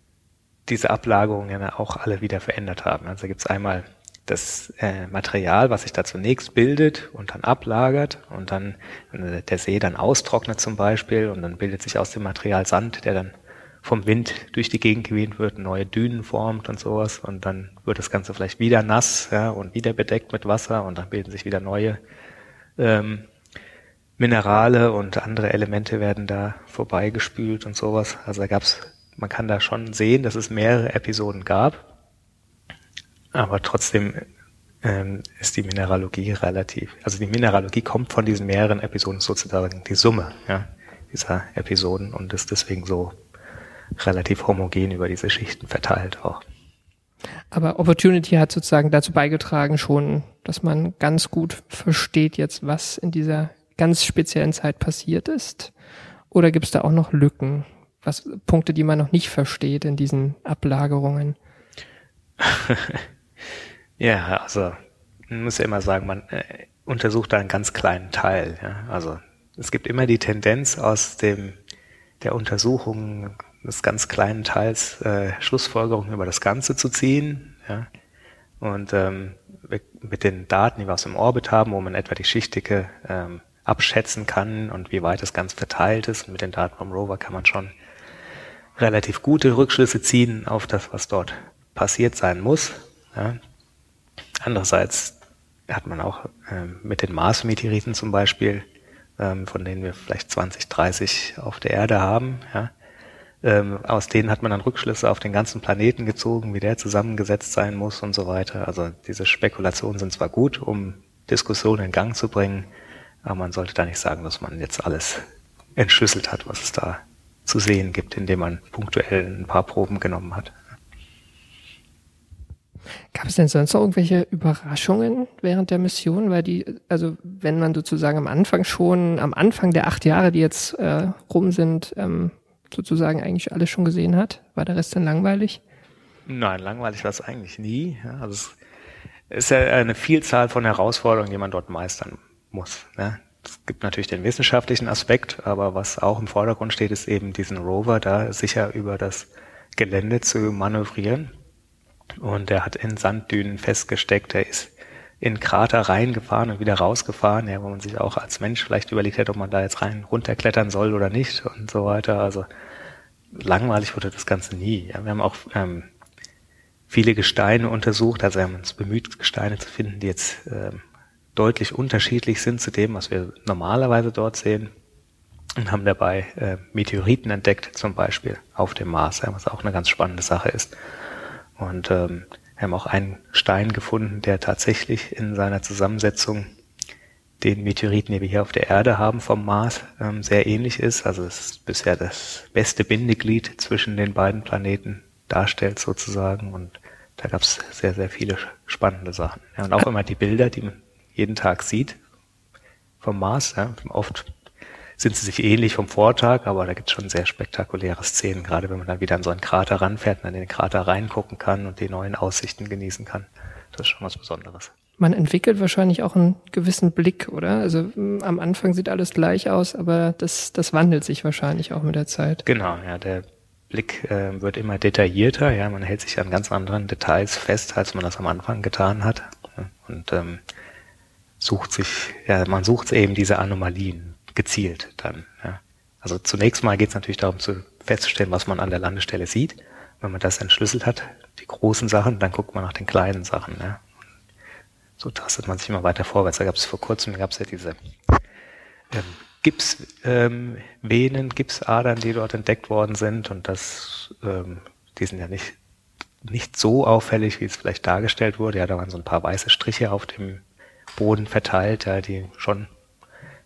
diese Ablagerungen ja auch alle wieder verändert haben. Also gibt es einmal das äh, Material, was sich da zunächst bildet und dann ablagert und dann äh, der See dann austrocknet zum Beispiel und dann bildet sich aus dem Material Sand, der dann vom Wind durch die Gegend geweht wird, neue Dünen formt und sowas und dann wird das Ganze vielleicht wieder nass ja, und wieder bedeckt mit Wasser und dann bilden sich wieder neue ähm, Minerale und andere Elemente werden da vorbeigespült und sowas. Also da gab's, man kann da schon sehen, dass es mehrere Episoden gab aber trotzdem ähm, ist die Mineralogie relativ, also die Mineralogie kommt von diesen mehreren Episoden sozusagen die Summe ja, dieser Episoden und ist deswegen so relativ homogen über diese Schichten verteilt auch. Aber Opportunity hat sozusagen dazu beigetragen schon, dass man ganz gut versteht jetzt, was in dieser ganz speziellen Zeit passiert ist. Oder gibt es da auch noch Lücken? Was Punkte, die man noch nicht versteht in diesen Ablagerungen? Ja, also man muss ja immer sagen, man, äh, untersucht da einen ganz kleinen Teil. Ja. Also es gibt immer die Tendenz aus dem der Untersuchung des ganz kleinen Teils äh, Schlussfolgerungen über das Ganze zu ziehen. Ja. Und ähm, mit den Daten, die wir aus dem Orbit haben, wo man etwa die Schichtdicke ähm, abschätzen kann und wie weit das Ganze verteilt ist. Und mit den Daten vom Rover kann man schon relativ gute Rückschlüsse ziehen auf das, was dort passiert sein muss. Ja. Andererseits hat man auch ähm, mit den Mars-Meteoriten zum Beispiel, ähm, von denen wir vielleicht 20, 30 auf der Erde haben, ja, ähm, aus denen hat man dann Rückschlüsse auf den ganzen Planeten gezogen, wie der zusammengesetzt sein muss und so weiter. Also diese Spekulationen sind zwar gut, um Diskussionen in Gang zu bringen, aber man sollte da nicht sagen, dass man jetzt alles entschlüsselt hat, was es da zu sehen gibt, indem man punktuell ein paar Proben genommen hat. Gab es denn sonst noch irgendwelche Überraschungen während der Mission? Weil die, also wenn man sozusagen am Anfang schon, am Anfang der acht Jahre, die jetzt äh, rum sind, ähm, sozusagen eigentlich alles schon gesehen hat, war der Rest dann langweilig? Nein, langweilig war es eigentlich nie. Ja, also es ist ja eine Vielzahl von Herausforderungen, die man dort meistern muss. Ne? Es gibt natürlich den wissenschaftlichen Aspekt, aber was auch im Vordergrund steht, ist eben diesen Rover da sicher über das Gelände zu manövrieren. Und er hat in Sanddünen festgesteckt, er ist in Krater reingefahren und wieder rausgefahren, ja, wo man sich auch als Mensch vielleicht überlegt hätte, ob man da jetzt rein runterklettern soll oder nicht und so weiter. Also langweilig wurde das Ganze nie. Ja, wir haben auch ähm, viele Gesteine untersucht, also wir haben uns bemüht, Gesteine zu finden, die jetzt ähm, deutlich unterschiedlich sind zu dem, was wir normalerweise dort sehen. Und haben dabei äh, Meteoriten entdeckt, zum Beispiel auf dem Mars, ja, was auch eine ganz spannende Sache ist. Und ähm, wir haben auch einen Stein gefunden, der tatsächlich in seiner Zusammensetzung den Meteoriten, die wir hier auf der Erde haben vom Mars, ähm, sehr ähnlich ist. Also es ist bisher das beste Bindeglied zwischen den beiden Planeten darstellt sozusagen. Und da gab es sehr, sehr viele spannende Sachen. Ja, und auch immer die Bilder, die man jeden Tag sieht vom Mars. Ja. Oft sind sie sich ähnlich vom Vortag, aber da gibt es schon sehr spektakuläre Szenen, gerade wenn man dann wieder an so einen Krater ranfährt und an den Krater reingucken kann und die neuen Aussichten genießen kann. Das ist schon was Besonderes. Man entwickelt wahrscheinlich auch einen gewissen Blick, oder? Also am Anfang sieht alles gleich aus, aber das, das wandelt sich wahrscheinlich auch mit der Zeit. Genau, ja, der Blick äh, wird immer detaillierter, ja, man hält sich an ganz anderen Details fest, als man das am Anfang getan hat. Und ähm, sucht sich, ja, man sucht eben diese Anomalien gezielt dann. Ja. Also zunächst mal geht es natürlich darum zu festzustellen, was man an der Landestelle sieht. Wenn man das entschlüsselt hat, die großen Sachen, dann guckt man nach den kleinen Sachen. Ja. So tastet man sich immer weiter vorwärts. Da gab es vor kurzem gab es ja diese ähm, Gipsvenen, ähm, Gipsadern, die dort entdeckt worden sind und das, ähm, die sind ja nicht nicht so auffällig, wie es vielleicht dargestellt wurde. Ja, da waren so ein paar weiße Striche auf dem Boden verteilt, ja, die schon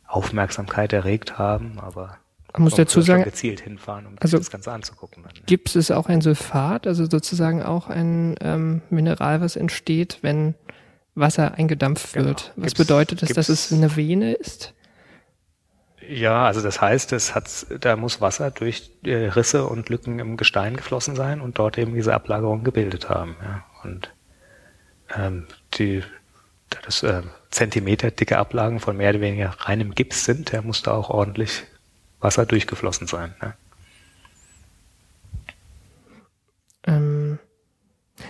Aufmerksamkeit erregt haben, aber man muss dazu sagen, gezielt hinfahren, um also das Ganze anzugucken. Dann. Gips ist auch ein Sulfat, also sozusagen auch ein ähm, Mineral, was entsteht, wenn Wasser eingedampft genau. wird. Was Gips, bedeutet das, dass es eine Vene ist? Ja, also das heißt, es hat, da muss Wasser durch äh, Risse und Lücken im Gestein geflossen sein und dort eben diese Ablagerung gebildet haben. Ja. Und ähm, die da das äh, Zentimeter dicke Ablagen von mehr oder weniger reinem Gips sind, der muss da auch ordentlich Wasser durchgeflossen sein. Ne? Ähm,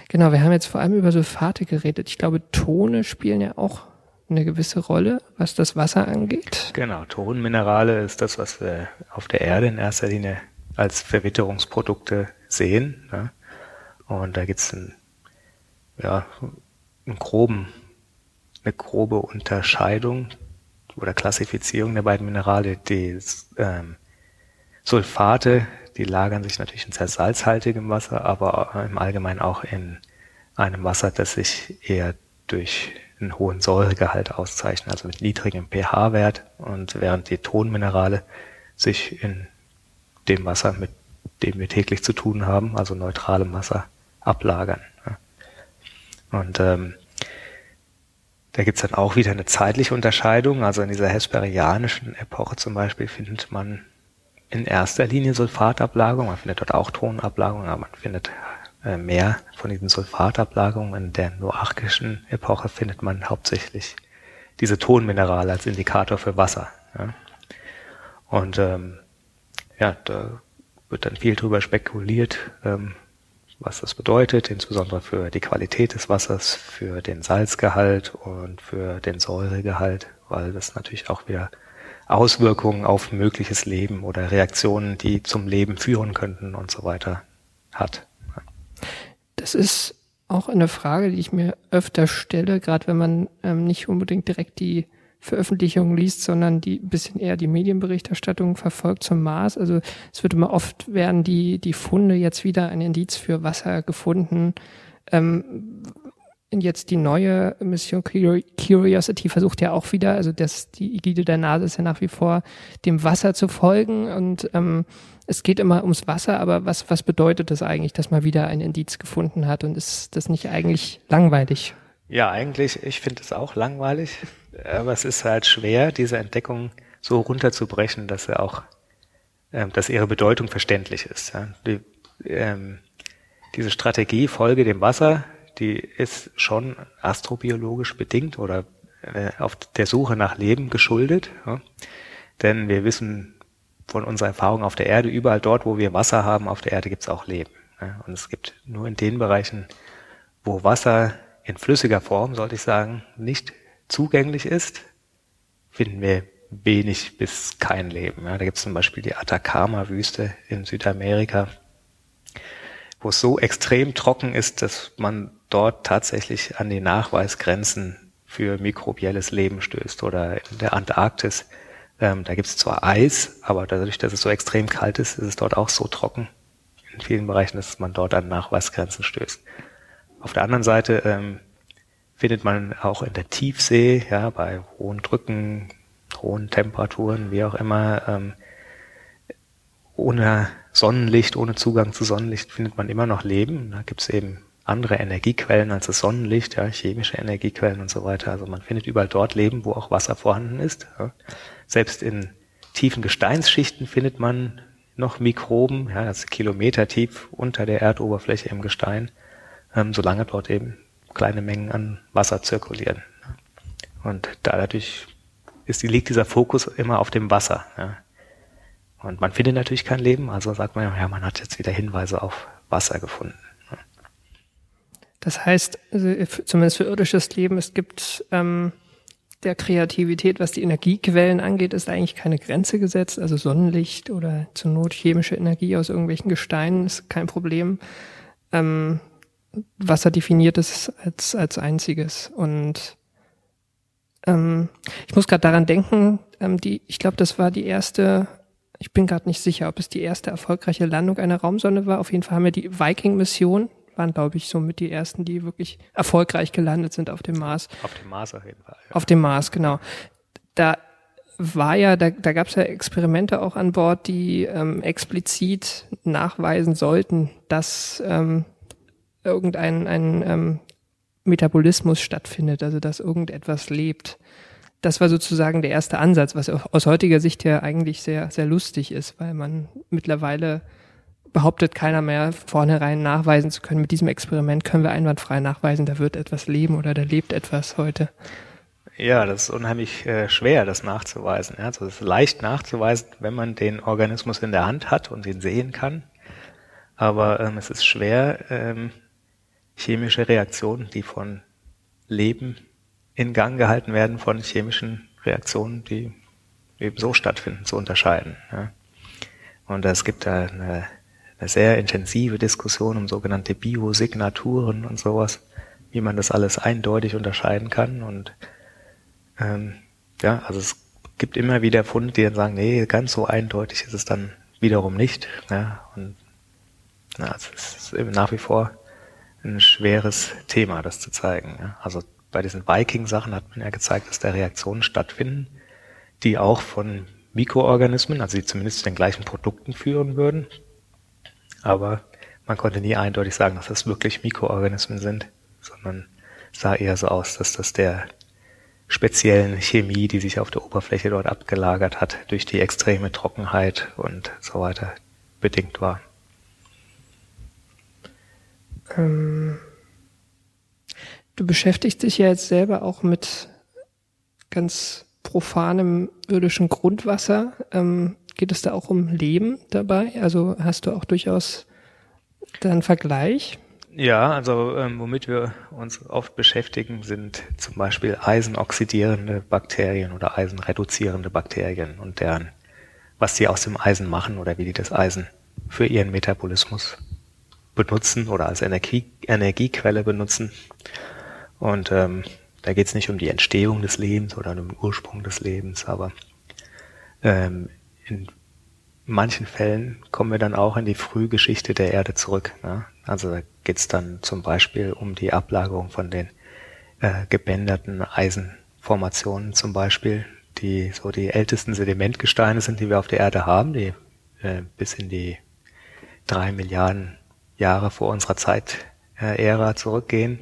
genau, wir haben jetzt vor allem über Sulfate geredet. Ich glaube, Tone spielen ja auch eine gewisse Rolle, was das Wasser angeht. Genau, Tonminerale ist das, was wir auf der Erde in erster Linie als Verwitterungsprodukte sehen. Ne? Und da gibt es einen, ja, einen groben eine grobe Unterscheidung oder Klassifizierung der beiden Minerale. Die ähm, Sulfate, die lagern sich natürlich in sehr salzhaltigem Wasser, aber im Allgemeinen auch in einem Wasser, das sich eher durch einen hohen Säuregehalt auszeichnet, also mit niedrigem pH-Wert. Und während die Tonminerale sich in dem Wasser, mit dem wir täglich zu tun haben, also neutralem Wasser, ablagern. Und ähm, da gibt's dann auch wieder eine zeitliche Unterscheidung. Also in dieser hesperianischen Epoche zum Beispiel findet man in erster Linie Sulfatablagerungen. Man findet dort auch Tonablagerungen, aber man findet äh, mehr von diesen Sulfatablagerungen. In der noachischen Epoche findet man hauptsächlich diese Tonminerale als Indikator für Wasser. Ja. Und ähm, ja, da wird dann viel drüber spekuliert, ähm, was das bedeutet, insbesondere für die Qualität des Wassers, für den Salzgehalt und für den Säuregehalt, weil das natürlich auch wieder Auswirkungen auf mögliches Leben oder Reaktionen, die zum Leben führen könnten und so weiter hat. Das ist auch eine Frage, die ich mir öfter stelle, gerade wenn man ähm, nicht unbedingt direkt die Veröffentlichungen liest, sondern die bisschen eher die Medienberichterstattung verfolgt zum Mars. Also es wird immer oft werden die die Funde jetzt wieder ein Indiz für Wasser gefunden. Ähm, jetzt die neue Mission Curiosity versucht ja auch wieder, also das, die Ägide der Nase ist ja nach wie vor dem Wasser zu folgen und ähm, es geht immer ums Wasser, aber was, was bedeutet das eigentlich, dass man wieder ein Indiz gefunden hat und ist das nicht eigentlich langweilig? Ja, eigentlich, ich finde es auch langweilig, aber es ist halt schwer, diese Entdeckung so runterzubrechen, dass er auch, ähm, dass ihre Bedeutung verständlich ist. Ja. Die, ähm, diese Strategie Folge dem Wasser, die ist schon astrobiologisch bedingt oder äh, auf der Suche nach Leben geschuldet. Ja. Denn wir wissen von unserer Erfahrung auf der Erde, überall dort, wo wir Wasser haben, auf der Erde gibt es auch Leben. Ja. Und es gibt nur in den Bereichen, wo Wasser in flüssiger Form, sollte ich sagen, nicht zugänglich ist, finden wir wenig bis kein Leben. Ja, da gibt es zum Beispiel die Atacama-Wüste in Südamerika, wo es so extrem trocken ist, dass man dort tatsächlich an die Nachweisgrenzen für mikrobielles Leben stößt. Oder in der Antarktis, ähm, da gibt es zwar Eis, aber dadurch, dass es so extrem kalt ist, ist es dort auch so trocken in vielen Bereichen, dass man dort an Nachweisgrenzen stößt. Auf der anderen Seite ähm, findet man auch in der Tiefsee, ja, bei hohen Drücken, hohen Temperaturen, wie auch immer, ähm, ohne Sonnenlicht, ohne Zugang zu Sonnenlicht findet man immer noch Leben. Da gibt es eben andere Energiequellen als das Sonnenlicht, ja, chemische Energiequellen und so weiter. Also man findet überall dort Leben, wo auch Wasser vorhanden ist. Ja. Selbst in tiefen Gesteinsschichten findet man noch Mikroben, ja, also Kilometer tief unter der Erdoberfläche im Gestein, ähm, solange dort eben kleine Mengen an Wasser zirkulieren. Und dadurch ist, liegt dieser Fokus immer auf dem Wasser. Ja. Und man findet natürlich kein Leben, also sagt man, ja, man hat jetzt wieder Hinweise auf Wasser gefunden. Das heißt, also zumindest für irdisches Leben, es gibt ähm, der Kreativität, was die Energiequellen angeht, ist eigentlich keine Grenze gesetzt. Also Sonnenlicht oder zur Not chemische Energie aus irgendwelchen Gesteinen ist kein Problem. Ähm, Wasser definiert ist als, als einziges. Und ähm, ich muss gerade daran denken, ähm, die, ich glaube, das war die erste, ich bin gerade nicht sicher, ob es die erste erfolgreiche Landung einer Raumsonde war. Auf jeden Fall haben wir die Viking-Mission, waren, glaube ich, somit die ersten, die wirklich erfolgreich gelandet sind auf dem Mars. Auf dem Mars auf jeden Fall. Ja. Auf dem Mars, genau. Da war ja, da, da gab es ja Experimente auch an Bord, die ähm, explizit nachweisen sollten, dass ähm, irgendein ein, ähm, Metabolismus stattfindet, also dass irgendetwas lebt. Das war sozusagen der erste Ansatz, was aus heutiger Sicht ja eigentlich sehr, sehr lustig ist, weil man mittlerweile behauptet keiner mehr vornherein nachweisen zu können. Mit diesem Experiment können wir einwandfrei nachweisen, da wird etwas leben oder da lebt etwas heute. Ja, das ist unheimlich äh, schwer, das nachzuweisen. Ja, also es ist leicht nachzuweisen, wenn man den Organismus in der Hand hat und ihn sehen kann. Aber ähm, es ist schwer, ähm, chemische Reaktionen, die von Leben in Gang gehalten werden, von chemischen Reaktionen, die eben so stattfinden, zu unterscheiden. Ja. Und es gibt da eine, eine sehr intensive Diskussion um sogenannte Biosignaturen und sowas, wie man das alles eindeutig unterscheiden kann. Und ähm, ja, also es gibt immer wieder Funde, die dann sagen, nee, ganz so eindeutig ist es dann wiederum nicht. Ja, und na, es ist eben nach wie vor ein schweres Thema, das zu zeigen. Also bei diesen Viking-Sachen hat man ja gezeigt, dass da Reaktionen stattfinden, die auch von Mikroorganismen, also die zumindest zu den gleichen Produkten führen würden. Aber man konnte nie eindeutig sagen, dass das wirklich Mikroorganismen sind, sondern sah eher so aus, dass das der speziellen Chemie, die sich auf der Oberfläche dort abgelagert hat, durch die extreme Trockenheit und so weiter bedingt war. Ähm, du beschäftigst dich ja jetzt selber auch mit ganz profanem irdischen Grundwasser. Ähm, geht es da auch um Leben dabei? Also hast du auch durchaus da einen Vergleich? Ja, also ähm, womit wir uns oft beschäftigen, sind zum Beispiel eisenoxidierende Bakterien oder eisenreduzierende Bakterien und deren, was sie aus dem Eisen machen oder wie die das Eisen für ihren Metabolismus benutzen oder als Energie, Energiequelle benutzen. Und ähm, da geht es nicht um die Entstehung des Lebens oder um den Ursprung des Lebens, aber ähm, in manchen Fällen kommen wir dann auch in die Frühgeschichte der Erde zurück. Ne? Also da geht es dann zum Beispiel um die Ablagerung von den äh, gebänderten Eisenformationen zum Beispiel, die so die ältesten Sedimentgesteine sind, die wir auf der Erde haben, die äh, bis in die drei Milliarden Jahre vor unserer Zeit-Ära äh, zurückgehen.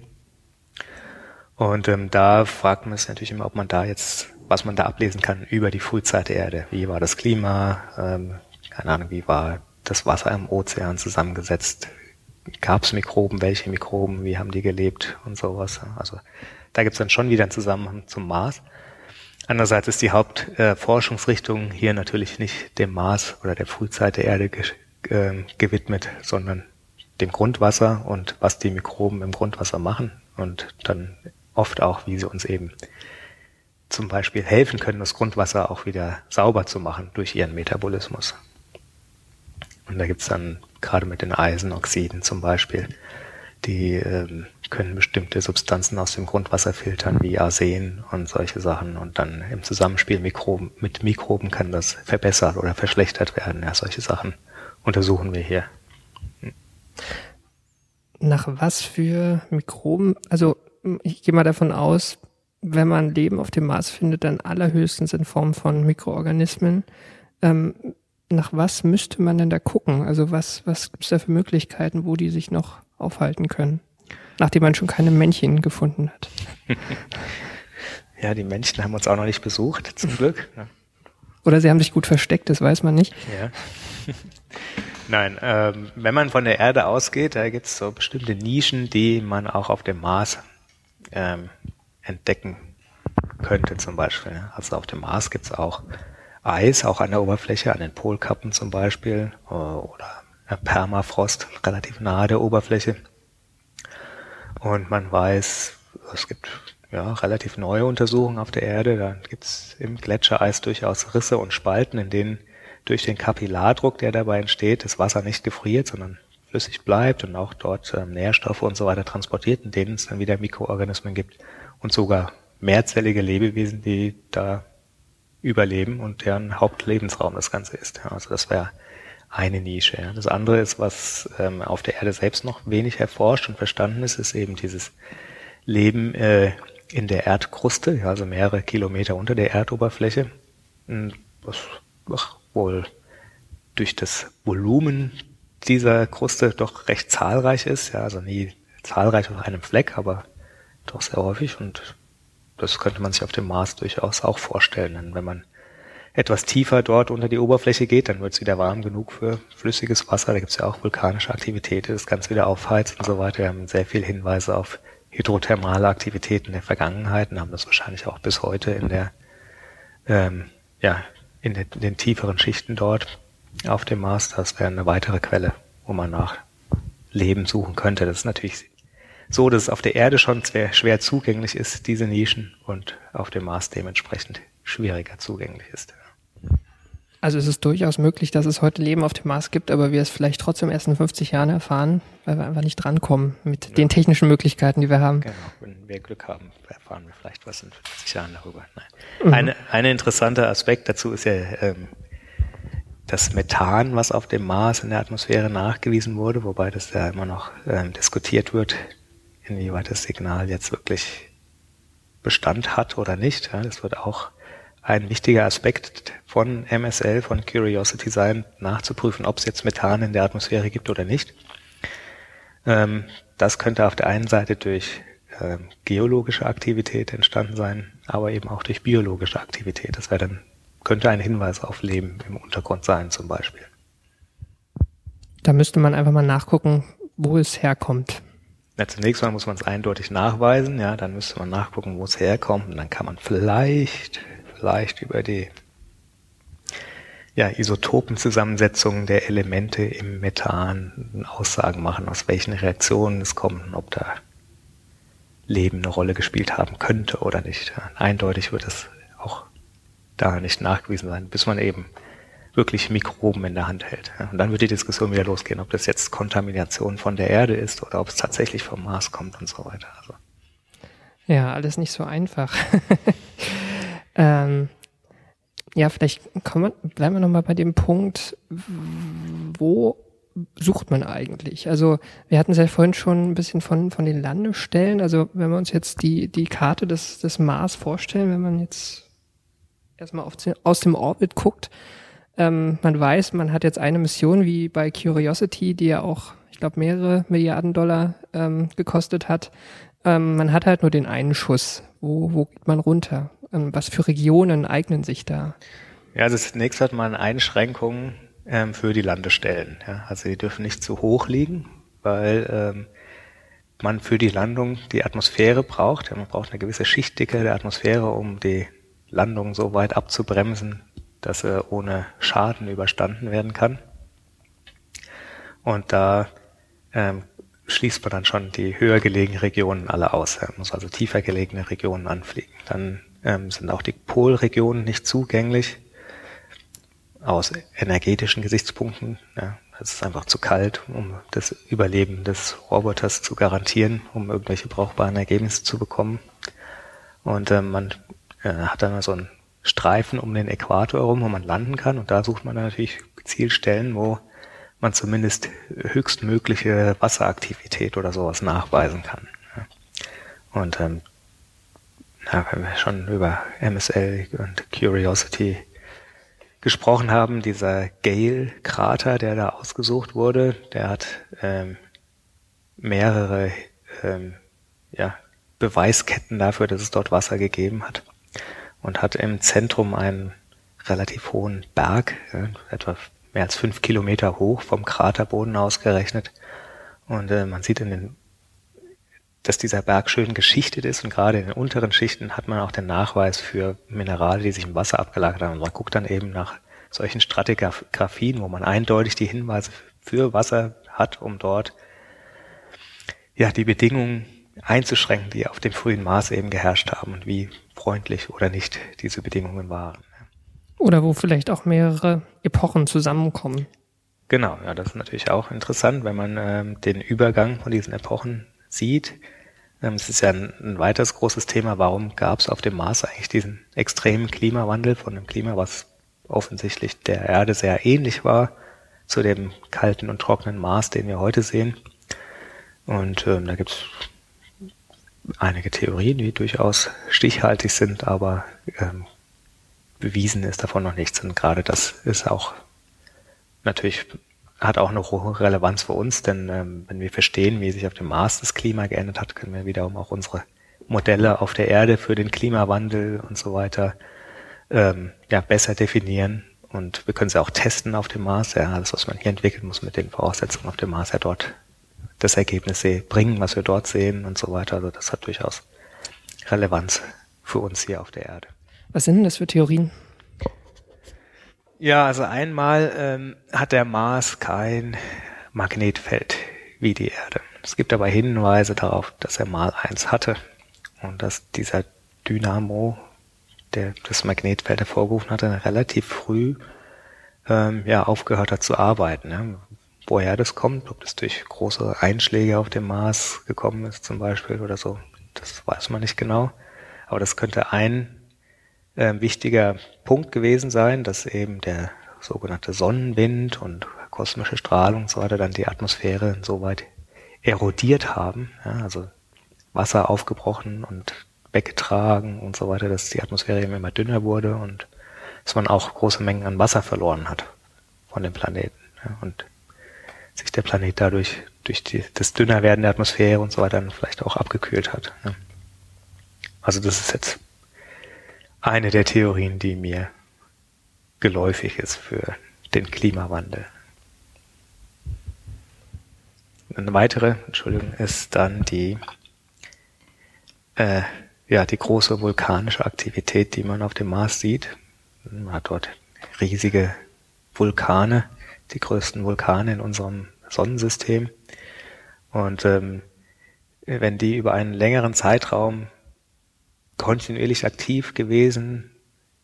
Und ähm, da fragt man sich natürlich immer, ob man da jetzt, was man da ablesen kann über die Frühzeit der Erde. Wie war das Klima? Ähm, keine Ahnung, wie war das Wasser im Ozean zusammengesetzt? Gab es Mikroben? Welche Mikroben? Wie haben die gelebt und sowas? Also da gibt's dann schon wieder einen Zusammenhang zum Mars. Andererseits ist die Hauptforschungsrichtung äh, hier natürlich nicht dem Mars oder der Frühzeit der Erde äh, gewidmet, sondern dem Grundwasser und was die Mikroben im Grundwasser machen und dann oft auch, wie sie uns eben zum Beispiel helfen können, das Grundwasser auch wieder sauber zu machen durch ihren Metabolismus. Und da gibt's dann gerade mit den Eisenoxiden zum Beispiel, die ähm, können bestimmte Substanzen aus dem Grundwasser filtern, wie Arsen und solche Sachen. Und dann im Zusammenspiel Mikroben, mit Mikroben kann das verbessert oder verschlechtert werden. Ja, solche Sachen untersuchen wir hier. Nach was für Mikroben, also ich gehe mal davon aus, wenn man Leben auf dem Mars findet, dann allerhöchstens in Form von Mikroorganismen. Ähm, nach was müsste man denn da gucken? Also was, was gibt es da für Möglichkeiten, wo die sich noch aufhalten können? Nachdem man schon keine Männchen gefunden hat. Ja, die Männchen haben uns auch noch nicht besucht, zum Glück. Oder sie haben sich gut versteckt, das weiß man nicht. Ja. Nein, ähm, wenn man von der Erde ausgeht, da gibt es so bestimmte Nischen, die man auch auf dem Mars ähm, entdecken könnte zum Beispiel. Also auf dem Mars gibt es auch Eis, auch an der Oberfläche, an den Polkappen zum Beispiel, äh, oder Permafrost, relativ nahe der Oberfläche. Und man weiß, es gibt ja, relativ neue Untersuchungen auf der Erde. Da gibt es im Gletschereis durchaus Risse und Spalten, in denen durch den Kapillardruck, der dabei entsteht, das Wasser nicht gefriert, sondern flüssig bleibt und auch dort ähm, Nährstoffe und so weiter transportiert, in denen es dann wieder Mikroorganismen gibt und sogar mehrzellige Lebewesen, die da überleben und deren Hauptlebensraum das Ganze ist. Ja, also das wäre eine Nische. Ja. Das andere ist, was ähm, auf der Erde selbst noch wenig erforscht und verstanden ist, ist eben dieses Leben äh, in der Erdkruste, ja, also mehrere Kilometer unter der Erdoberfläche. Was ach, wohl durch das Volumen dieser Kruste doch recht zahlreich ist, ja, also nie zahlreich auf einem Fleck, aber doch sehr häufig und das könnte man sich auf dem Mars durchaus auch vorstellen. Denn wenn man etwas tiefer dort unter die Oberfläche geht, dann wird es wieder warm genug für flüssiges Wasser. Da gibt es ja auch vulkanische Aktivität, das Ganze wieder aufheizt und so weiter. Wir haben sehr viele Hinweise auf hydrothermale Aktivitäten der Vergangenheit und haben das wahrscheinlich auch bis heute in der ähm, ja, in den, in den tieferen Schichten dort auf dem Mars. Das wäre eine weitere Quelle, wo man nach Leben suchen könnte. Das ist natürlich so, dass es auf der Erde schon schwer, schwer zugänglich ist, diese Nischen, und auf dem Mars dementsprechend schwieriger zugänglich ist. Also es ist durchaus möglich, dass es heute Leben auf dem Mars gibt, aber wir es vielleicht trotzdem erst in 50 Jahren erfahren, weil wir einfach nicht drankommen mit ja. den technischen Möglichkeiten, die wir haben. Genau, wenn wir Glück haben, erfahren wir vielleicht was in 50 Jahren darüber. Nein. Mhm. Eine, ein interessanter Aspekt dazu ist ja ähm, das Methan, was auf dem Mars in der Atmosphäre nachgewiesen wurde, wobei das ja immer noch ähm, diskutiert wird, inwieweit das Signal jetzt wirklich Bestand hat oder nicht. Ja, das wird auch ein wichtiger Aspekt von MSL, von Curiosity sein, nachzuprüfen, ob es jetzt Methan in der Atmosphäre gibt oder nicht. Ähm, das könnte auf der einen Seite durch ähm, geologische Aktivität entstanden sein, aber eben auch durch biologische Aktivität. Das wäre dann, könnte ein Hinweis auf Leben im Untergrund sein, zum Beispiel. Da müsste man einfach mal nachgucken, wo es herkommt. Ja, zunächst mal muss man es eindeutig nachweisen, ja, dann müsste man nachgucken, wo es herkommt und dann kann man vielleicht, vielleicht über die ja, Isotopenzusammensetzung der Elemente im Methan Aussagen machen, aus welchen Reaktionen es kommt und ob da Leben eine Rolle gespielt haben könnte oder nicht. Eindeutig wird es auch da nicht nachgewiesen sein, bis man eben wirklich Mikroben in der Hand hält. Und dann wird die Diskussion wieder losgehen, ob das jetzt Kontamination von der Erde ist oder ob es tatsächlich vom Mars kommt und so weiter. Also. Ja, alles nicht so einfach. ähm, ja, vielleicht kommen wir, bleiben wir nochmal bei dem Punkt, wo sucht man eigentlich? Also wir hatten es ja vorhin schon ein bisschen von, von den Landestellen. Also wenn wir uns jetzt die, die Karte des, des Mars vorstellen, wenn man jetzt erstmal auf, aus dem Orbit guckt, ähm, man weiß, man hat jetzt eine Mission wie bei Curiosity, die ja auch, ich glaube, mehrere Milliarden Dollar ähm, gekostet hat. Ähm, man hat halt nur den einen Schuss. Wo, wo geht man runter? Ähm, was für Regionen eignen sich da? Ja, also zunächst hat man Einschränkungen ähm, für die Landestellen. Ja. Also die dürfen nicht zu hoch liegen, weil ähm, man für die Landung die Atmosphäre braucht. Ja, man braucht eine gewisse Schichtdicke der Atmosphäre, um die Landung so weit abzubremsen, dass er ohne Schaden überstanden werden kann. Und da ähm, schließt man dann schon die höher gelegenen Regionen alle aus. Er muss also tiefer gelegene Regionen anfliegen. Dann ähm, sind auch die Polregionen nicht zugänglich aus energetischen Gesichtspunkten. Ja, es ist einfach zu kalt, um das Überleben des Roboters zu garantieren, um irgendwelche brauchbaren Ergebnisse zu bekommen. Und ähm, man äh, hat dann so einen Streifen um den Äquator herum, wo man landen kann. Und da sucht man natürlich gezielt Stellen, wo man zumindest höchstmögliche Wasseraktivität oder sowas nachweisen kann. Und ähm, ja, wenn wir schon über MSL und Curiosity gesprochen haben, dieser Gale-Krater, der da ausgesucht wurde, der hat ähm, mehrere ähm, ja, Beweisketten dafür, dass es dort Wasser gegeben hat und hat im Zentrum einen relativ hohen Berg, ja, etwa mehr als fünf Kilometer hoch vom Kraterboden ausgerechnet. Und äh, man sieht in den, dass dieser Berg schön geschichtet ist und gerade in den unteren Schichten hat man auch den Nachweis für Minerale, die sich im Wasser abgelagert haben. Und man guckt dann eben nach solchen Stratigraphien, wo man eindeutig die Hinweise für Wasser hat, um dort ja die Bedingungen einzuschränken, die auf dem frühen Mars eben geherrscht haben und wie freundlich oder nicht diese Bedingungen waren. Oder wo vielleicht auch mehrere Epochen zusammenkommen. Genau, ja, das ist natürlich auch interessant, wenn man ähm, den Übergang von diesen Epochen sieht. Ähm, es ist ja ein, ein weiteres großes Thema, warum gab es auf dem Mars eigentlich diesen extremen Klimawandel von einem Klima, was offensichtlich der Erde sehr ähnlich war zu dem kalten und trockenen Mars, den wir heute sehen. Und ähm, da gibt es einige Theorien, die durchaus stichhaltig sind, aber ähm, bewiesen ist davon noch nichts. Und gerade das ist auch natürlich hat auch eine hohe Relevanz für uns, denn ähm, wenn wir verstehen, wie sich auf dem Mars das Klima geändert hat, können wir wiederum auch unsere Modelle auf der Erde für den Klimawandel und so weiter ähm, ja, besser definieren. Und wir können sie auch testen auf dem Mars. Ja, alles, was man hier entwickelt, muss mit den Voraussetzungen auf dem Mars ja dort das Ergebnis bringen, was wir dort sehen und so weiter. Also das hat durchaus Relevanz für uns hier auf der Erde. Was sind denn das für Theorien? Ja, also einmal ähm, hat der Mars kein Magnetfeld wie die Erde. Es gibt aber Hinweise darauf, dass er mal eins hatte und dass dieser Dynamo, der das Magnetfeld hervorgerufen hatte, relativ früh ähm, ja aufgehört hat zu arbeiten. Ne? woher das kommt, ob das durch große Einschläge auf dem Mars gekommen ist zum Beispiel oder so, das weiß man nicht genau. Aber das könnte ein äh, wichtiger Punkt gewesen sein, dass eben der sogenannte Sonnenwind und kosmische Strahlung und so weiter dann die Atmosphäre insoweit erodiert haben, ja, also Wasser aufgebrochen und weggetragen und so weiter, dass die Atmosphäre immer dünner wurde und dass man auch große Mengen an Wasser verloren hat von dem Planeten. Ja, und sich der Planet dadurch durch die, das Dünnerwerden der Atmosphäre und so weiter dann vielleicht auch abgekühlt hat. Ne? Also das ist jetzt eine der Theorien, die mir geläufig ist für den Klimawandel. eine weitere, Entschuldigung, ist dann die, äh, ja, die große vulkanische Aktivität, die man auf dem Mars sieht. Man hat dort riesige Vulkane, die größten Vulkane in unserem Sonnensystem. Und ähm, wenn die über einen längeren Zeitraum kontinuierlich aktiv gewesen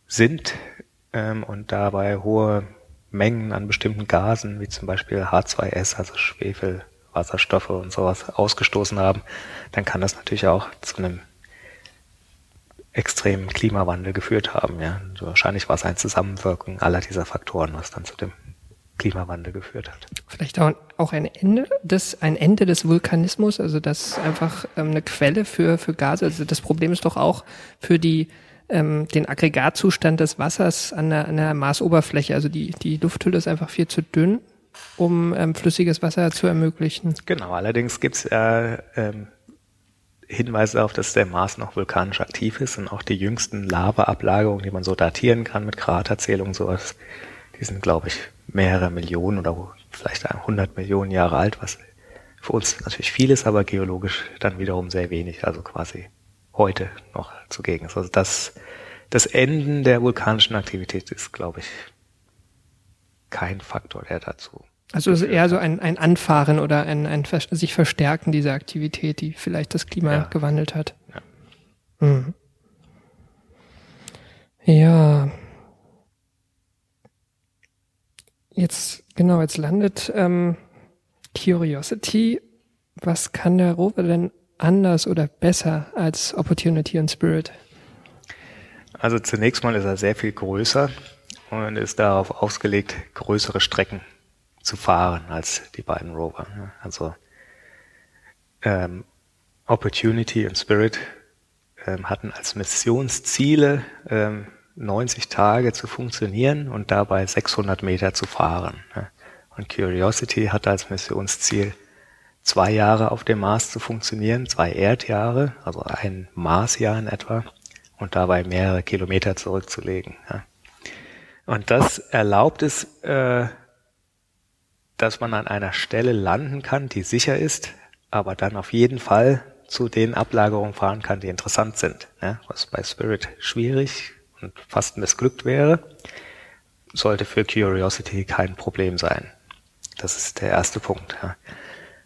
sind ähm, und dabei hohe Mengen an bestimmten Gasen, wie zum Beispiel H2S, also Schwefel, Wasserstoffe und sowas ausgestoßen haben, dann kann das natürlich auch zu einem extremen Klimawandel geführt haben. Ja. Also wahrscheinlich war es ein Zusammenwirken aller dieser Faktoren, was dann zu dem Klimawandel geführt hat. Vielleicht auch, ein Ende des, ein Ende des Vulkanismus, also das einfach ähm, eine Quelle für, für Gase. Also das Problem ist doch auch für die ähm, den Aggregatzustand des Wassers an der, an der Marsoberfläche. Also die, die Lufthülle ist einfach viel zu dünn, um ähm, flüssiges Wasser zu ermöglichen. Genau, allerdings gibt es äh, ähm, Hinweise darauf, dass der Mars noch vulkanisch aktiv ist und auch die jüngsten Lava-Ablagerungen, die man so datieren kann mit Kraterzählungen sowas, die sind, glaube ich, mehrere Millionen oder vielleicht 100 Millionen Jahre alt, was für uns natürlich viel ist, aber geologisch dann wiederum sehr wenig, also quasi heute noch zugegen ist. Also das, das Enden der vulkanischen Aktivität ist, glaube ich, kein Faktor, der dazu. Also es ist eher so ein, ein Anfahren oder ein, ein sich verstärken dieser Aktivität, die vielleicht das Klima ja. gewandelt hat. Ja. Hm. ja. Jetzt, genau, jetzt landet ähm, Curiosity. Was kann der Rover denn anders oder besser als Opportunity und Spirit? Also zunächst mal ist er sehr viel größer und ist darauf ausgelegt, größere Strecken zu fahren als die beiden Rover. Also ähm, Opportunity und Spirit ähm, hatten als Missionsziele ähm, 90 Tage zu funktionieren und dabei 600 Meter zu fahren. Und Curiosity hatte als Missionsziel zwei Jahre auf dem Mars zu funktionieren, zwei Erdjahre, also ein Marsjahr in etwa, und dabei mehrere Kilometer zurückzulegen. Ja. Und das erlaubt es, äh, dass man an einer Stelle landen kann, die sicher ist, aber dann auf jeden Fall zu den Ablagerungen fahren kann, die interessant sind. Ja. Was bei Spirit schwierig und fast missglückt wäre, sollte für Curiosity kein Problem sein. Das ist der erste Punkt. Ja.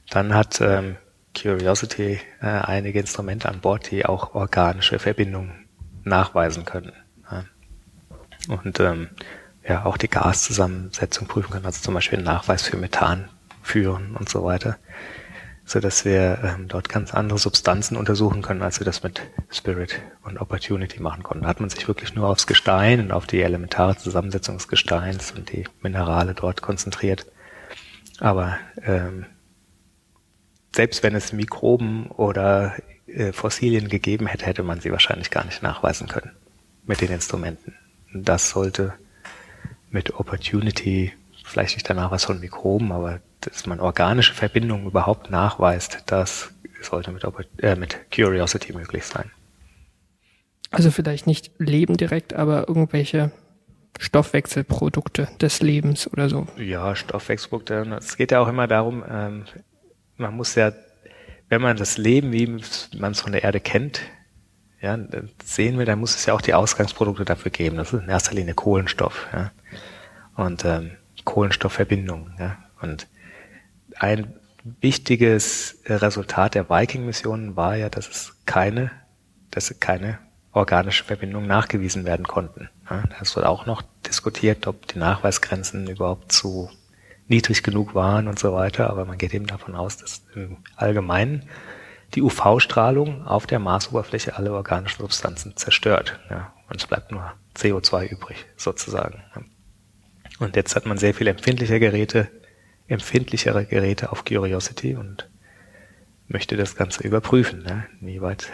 Dann hat ähm, Curiosity äh, einige Instrumente an Bord, die auch organische Verbindungen nachweisen können. Ja. Und ähm, ja, auch die Gaszusammensetzung prüfen können, also zum Beispiel einen Nachweis für Methan führen und so weiter, so dass wir ähm, dort ganz andere Substanzen untersuchen können, als wir das mit Spirit und Opportunity machen konnten. Da hat man sich wirklich nur aufs Gestein und auf die elementare Zusammensetzung des Gesteins und die Minerale dort konzentriert. Aber ähm, selbst wenn es Mikroben oder äh, Fossilien gegeben hätte, hätte man sie wahrscheinlich gar nicht nachweisen können mit den Instrumenten. Das sollte mit Opportunity, vielleicht nicht der Nachweis von Mikroben, aber dass man organische Verbindungen überhaupt nachweist, das sollte mit, äh, mit Curiosity möglich sein. Also vielleicht nicht Leben direkt, aber irgendwelche Stoffwechselprodukte des Lebens oder so. Ja, Stoffwechselprodukte. Es geht ja auch immer darum, ähm, man muss ja, wenn man das Leben, wie man es von der Erde kennt, ja, sehen will, dann muss es ja auch die Ausgangsprodukte dafür geben. Das ist in erster Linie Kohlenstoff, ja. Und ähm, Kohlenstoffverbindungen, ja. Und ein wichtiges Resultat der Viking-Missionen war ja, dass es keine, dass keine organische Verbindungen nachgewiesen werden konnten. Ja. Das wird auch noch diskutiert, ob die Nachweisgrenzen überhaupt zu niedrig genug waren und so weiter, aber man geht eben davon aus, dass im Allgemeinen die UV-Strahlung auf der Marsoberfläche alle organischen Substanzen zerstört. Ja, und es bleibt nur CO2 übrig, sozusagen. Und jetzt hat man sehr viel empfindlicher Geräte, empfindlichere Geräte auf Curiosity und möchte das Ganze überprüfen, ne, inwieweit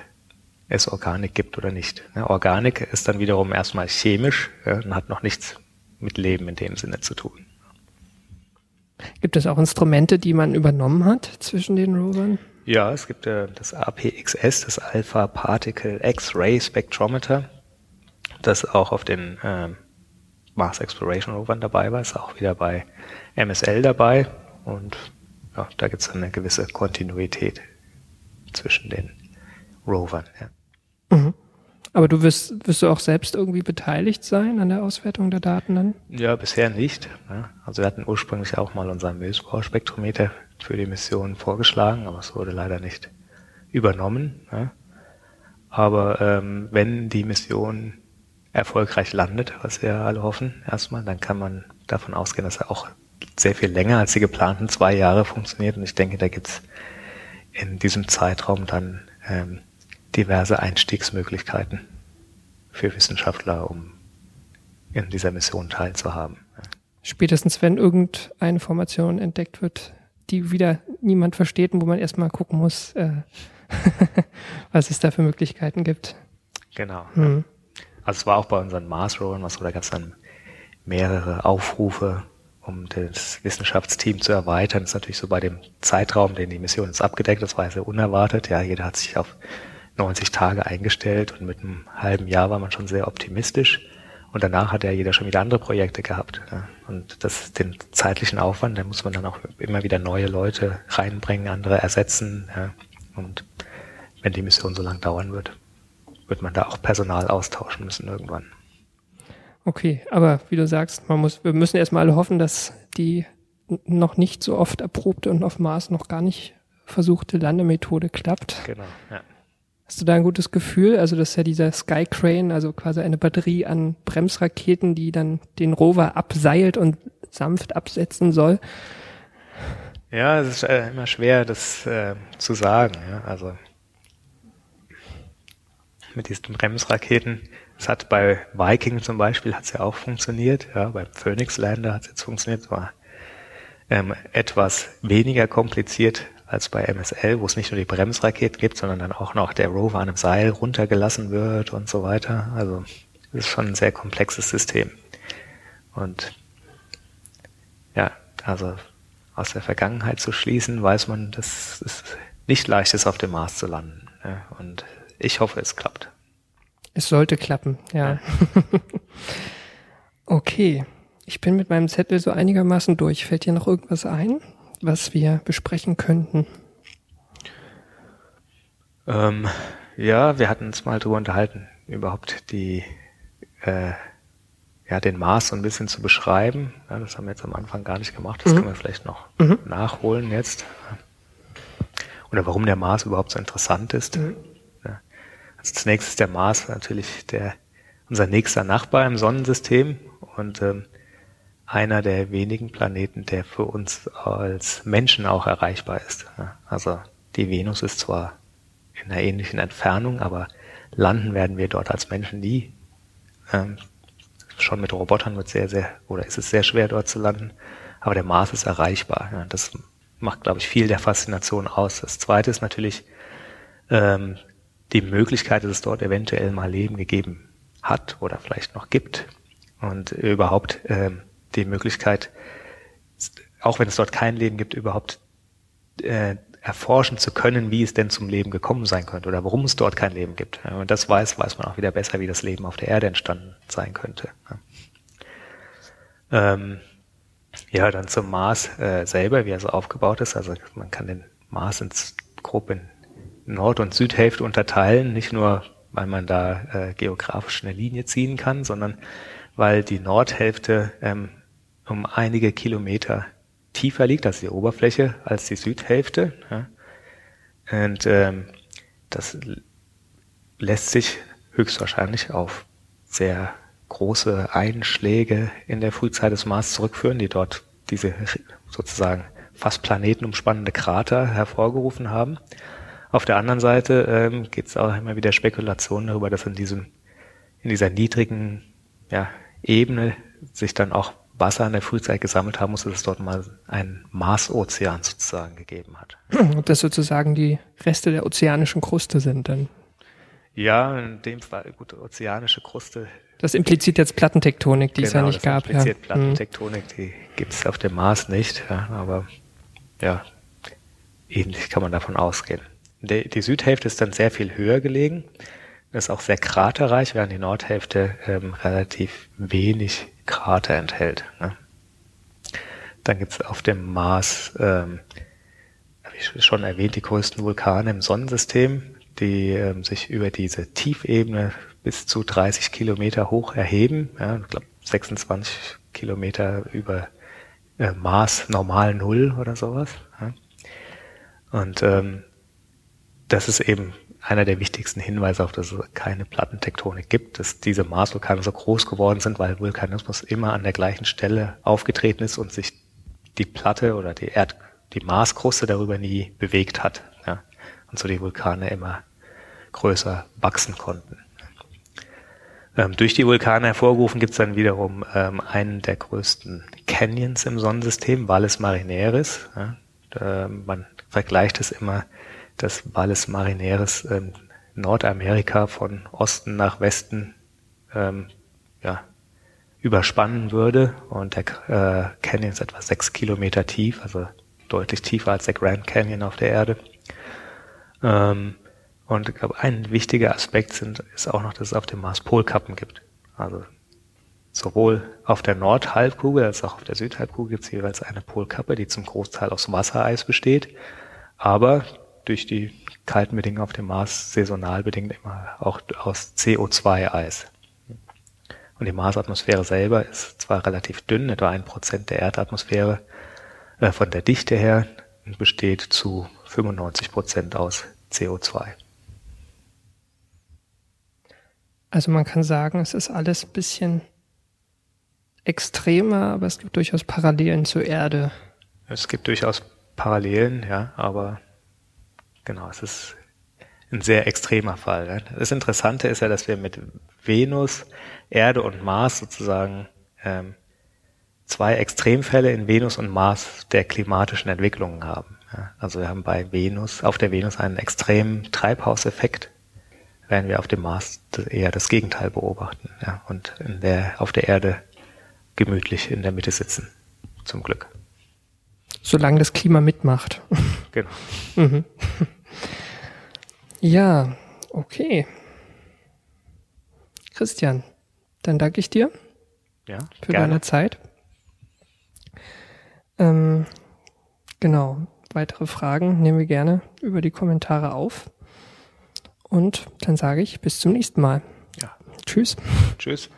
es Organik gibt oder nicht. Ne, Organik ist dann wiederum erstmal chemisch ja, und hat noch nichts mit Leben in dem Sinne zu tun. Gibt es auch Instrumente, die man übernommen hat zwischen den Rovern? Ja, es gibt äh, das APXS, das Alpha Particle X-Ray Spectrometer, das auch auf den äh, Mars Exploration Rovern dabei war, ist auch wieder bei MSL dabei und ja, da gibt es eine gewisse Kontinuität zwischen den Rovern. Ja. Mhm. Aber du wirst, wirst du auch selbst irgendwie beteiligt sein an der Auswertung der Daten dann? Ja, bisher nicht. Ne? Also wir hatten ursprünglich auch mal unseren Milchbauspektrometer für die Mission vorgeschlagen, aber es wurde leider nicht übernommen. Ne? Aber ähm, wenn die Mission erfolgreich landet, was wir alle hoffen erstmal, dann kann man davon ausgehen, dass er auch sehr viel länger als die geplanten zwei Jahre funktioniert. Und ich denke, da gibt's in diesem Zeitraum dann ähm, diverse Einstiegsmöglichkeiten für Wissenschaftler, um in dieser Mission teilzuhaben. Spätestens wenn irgendeine Formation entdeckt wird, die wieder niemand versteht und wo man erstmal gucken muss, äh, was es da für Möglichkeiten gibt. Genau. Hm. Also es war auch bei unseren Mars-Rovern was, da gab es dann mehrere Aufrufe, um das Wissenschaftsteam zu erweitern. Das ist natürlich so bei dem Zeitraum, den die Mission ist abgedeckt, das war sehr unerwartet. Ja, jeder hat sich auf 90 Tage eingestellt und mit einem halben Jahr war man schon sehr optimistisch. Und danach hat ja jeder schon wieder andere Projekte gehabt. Ja. Und das, den zeitlichen Aufwand, da muss man dann auch immer wieder neue Leute reinbringen, andere ersetzen. Ja. Und wenn die Mission so lang dauern wird, wird man da auch Personal austauschen müssen irgendwann. Okay, aber wie du sagst, man muss, wir müssen erstmal alle hoffen, dass die noch nicht so oft erprobte und auf Mars noch gar nicht versuchte Landemethode klappt. Genau, ja. Hast du da ein gutes Gefühl? Also das ist ja dieser Sky Crane, also quasi eine Batterie an Bremsraketen, die dann den Rover abseilt und sanft absetzen soll. Ja, es ist äh, immer schwer, das äh, zu sagen. Ja? Also mit diesen Bremsraketen. Es hat bei Viking zum Beispiel hat's ja auch funktioniert. Ja, beim Phoenix Lander hat es jetzt funktioniert. War ähm, etwas weniger kompliziert als bei MSL, wo es nicht nur die Bremsrakete gibt, sondern dann auch noch der Rover an einem Seil runtergelassen wird und so weiter. Also es ist schon ein sehr komplexes System. Und ja, also aus der Vergangenheit zu schließen, weiß man, dass es nicht leicht ist, auf dem Mars zu landen. Ja, und ich hoffe, es klappt. Es sollte klappen, ja. okay. Ich bin mit meinem Zettel so einigermaßen durch. Fällt dir noch irgendwas ein? was wir besprechen könnten? Ähm, ja, wir hatten uns mal drüber unterhalten, überhaupt die, äh, ja, den Mars so ein bisschen zu beschreiben. Ja, das haben wir jetzt am Anfang gar nicht gemacht. Das mhm. können wir vielleicht noch mhm. nachholen jetzt. Oder warum der Mars überhaupt so interessant ist. Mhm. Also zunächst ist der Mars natürlich der, unser nächster Nachbar im Sonnensystem und ähm, einer der wenigen Planeten, der für uns als Menschen auch erreichbar ist. Also die Venus ist zwar in einer ähnlichen Entfernung, aber landen werden wir dort als Menschen nie. Ähm, schon mit Robotern wird sehr, sehr, oder ist es sehr schwer dort zu landen, aber der Mars ist erreichbar. Ja, das macht, glaube ich, viel der Faszination aus. Das zweite ist natürlich ähm, die Möglichkeit, dass es dort eventuell mal Leben gegeben hat oder vielleicht noch gibt. Und überhaupt ähm, die Möglichkeit, auch wenn es dort kein Leben gibt, überhaupt äh, erforschen zu können, wie es denn zum Leben gekommen sein könnte oder warum es dort kein Leben gibt. Wenn man das weiß, weiß man auch wieder besser, wie das Leben auf der Erde entstanden sein könnte. Ähm, ja, dann zum Mars äh, selber, wie er so aufgebaut ist. Also man kann den Mars ins grob in Nord- und Südhälfte unterteilen, nicht nur, weil man da äh, geografisch eine Linie ziehen kann, sondern weil die Nordhälfte ähm, um einige Kilometer tiefer liegt, also die Oberfläche, als die Südhälfte. Ja. Und ähm, das lässt sich höchstwahrscheinlich auf sehr große Einschläge in der Frühzeit des Mars zurückführen, die dort diese sozusagen fast planetenumspannende Krater hervorgerufen haben. Auf der anderen Seite ähm, gibt es auch immer wieder Spekulationen darüber, dass in diesem in dieser niedrigen ja, Ebene sich dann auch Wasser in der Frühzeit gesammelt haben muss, dass es dort mal einen Marsozean sozusagen gegeben hat. Ob das sozusagen die Reste der ozeanischen Kruste sind dann? Ja, in dem Fall, gut, ozeanische Kruste. Das impliziert jetzt Plattentektonik, die genau, es ja genau, nicht gab. Impliziert ja. Plattentektonik, mhm. die gibt es auf dem Mars nicht, ja, aber ja, ähnlich kann man davon ausgehen. Die, die Südhälfte ist dann sehr viel höher gelegen, ist auch sehr kraterreich, während die Nordhälfte ähm, relativ wenig Krater enthält. Ne? Dann gibt es auf dem Mars ähm, wie schon erwähnt, die größten Vulkane im Sonnensystem, die ähm, sich über diese Tiefebene bis zu 30 Kilometer hoch erheben. Ja, ich glaube 26 Kilometer über äh, Mars normal Null oder sowas. Ja. Und ähm, das ist eben einer der wichtigsten Hinweise auf, dass es keine Plattentektonik gibt, dass diese Marsvulkane so groß geworden sind, weil Vulkanismus immer an der gleichen Stelle aufgetreten ist und sich die Platte oder die Erd, die Marskruste darüber nie bewegt hat. Ja. Und so die Vulkane immer größer wachsen konnten. Ähm, durch die Vulkane hervorgerufen gibt es dann wiederum ähm, einen der größten Canyons im Sonnensystem, Valles Marineris. Ja. Da, man vergleicht es immer dass Valles Marineris ähm, Nordamerika von Osten nach Westen ähm, ja, überspannen würde. Und der äh, Canyon ist etwa sechs Kilometer tief, also deutlich tiefer als der Grand Canyon auf der Erde. Ähm, und ich glaube, ein wichtiger Aspekt sind, ist auch noch, dass es auf dem Mars Polkappen gibt. Also sowohl auf der Nordhalbkugel als auch auf der Südhalbkugel gibt es jeweils eine Polkappe, die zum Großteil aus Wassereis besteht. Aber durch die kalten Bedingungen auf dem Mars saisonal bedingt immer auch aus CO2-Eis. Und die Marsatmosphäre selber ist zwar relativ dünn, etwa ein Prozent der Erdatmosphäre äh, von der Dichte her und besteht zu 95 Prozent aus CO2. Also man kann sagen, es ist alles ein bisschen extremer, aber es gibt durchaus Parallelen zur Erde. Es gibt durchaus Parallelen, ja, aber Genau, es ist ein sehr extremer Fall. Ne? Das Interessante ist ja, dass wir mit Venus, Erde und Mars sozusagen ähm, zwei Extremfälle in Venus und Mars der klimatischen Entwicklungen haben. Ja? Also wir haben bei Venus, auf der Venus einen extremen Treibhauseffekt, während wir auf dem Mars eher das Gegenteil beobachten ja? und in der, auf der Erde gemütlich in der Mitte sitzen. Zum Glück. Solange das Klima mitmacht. Genau. mhm. Ja, okay. Christian, dann danke ich dir ja, für gerne. deine Zeit. Ähm, genau, weitere Fragen nehmen wir gerne über die Kommentare auf. Und dann sage ich bis zum nächsten Mal. Ja. Tschüss. Tschüss.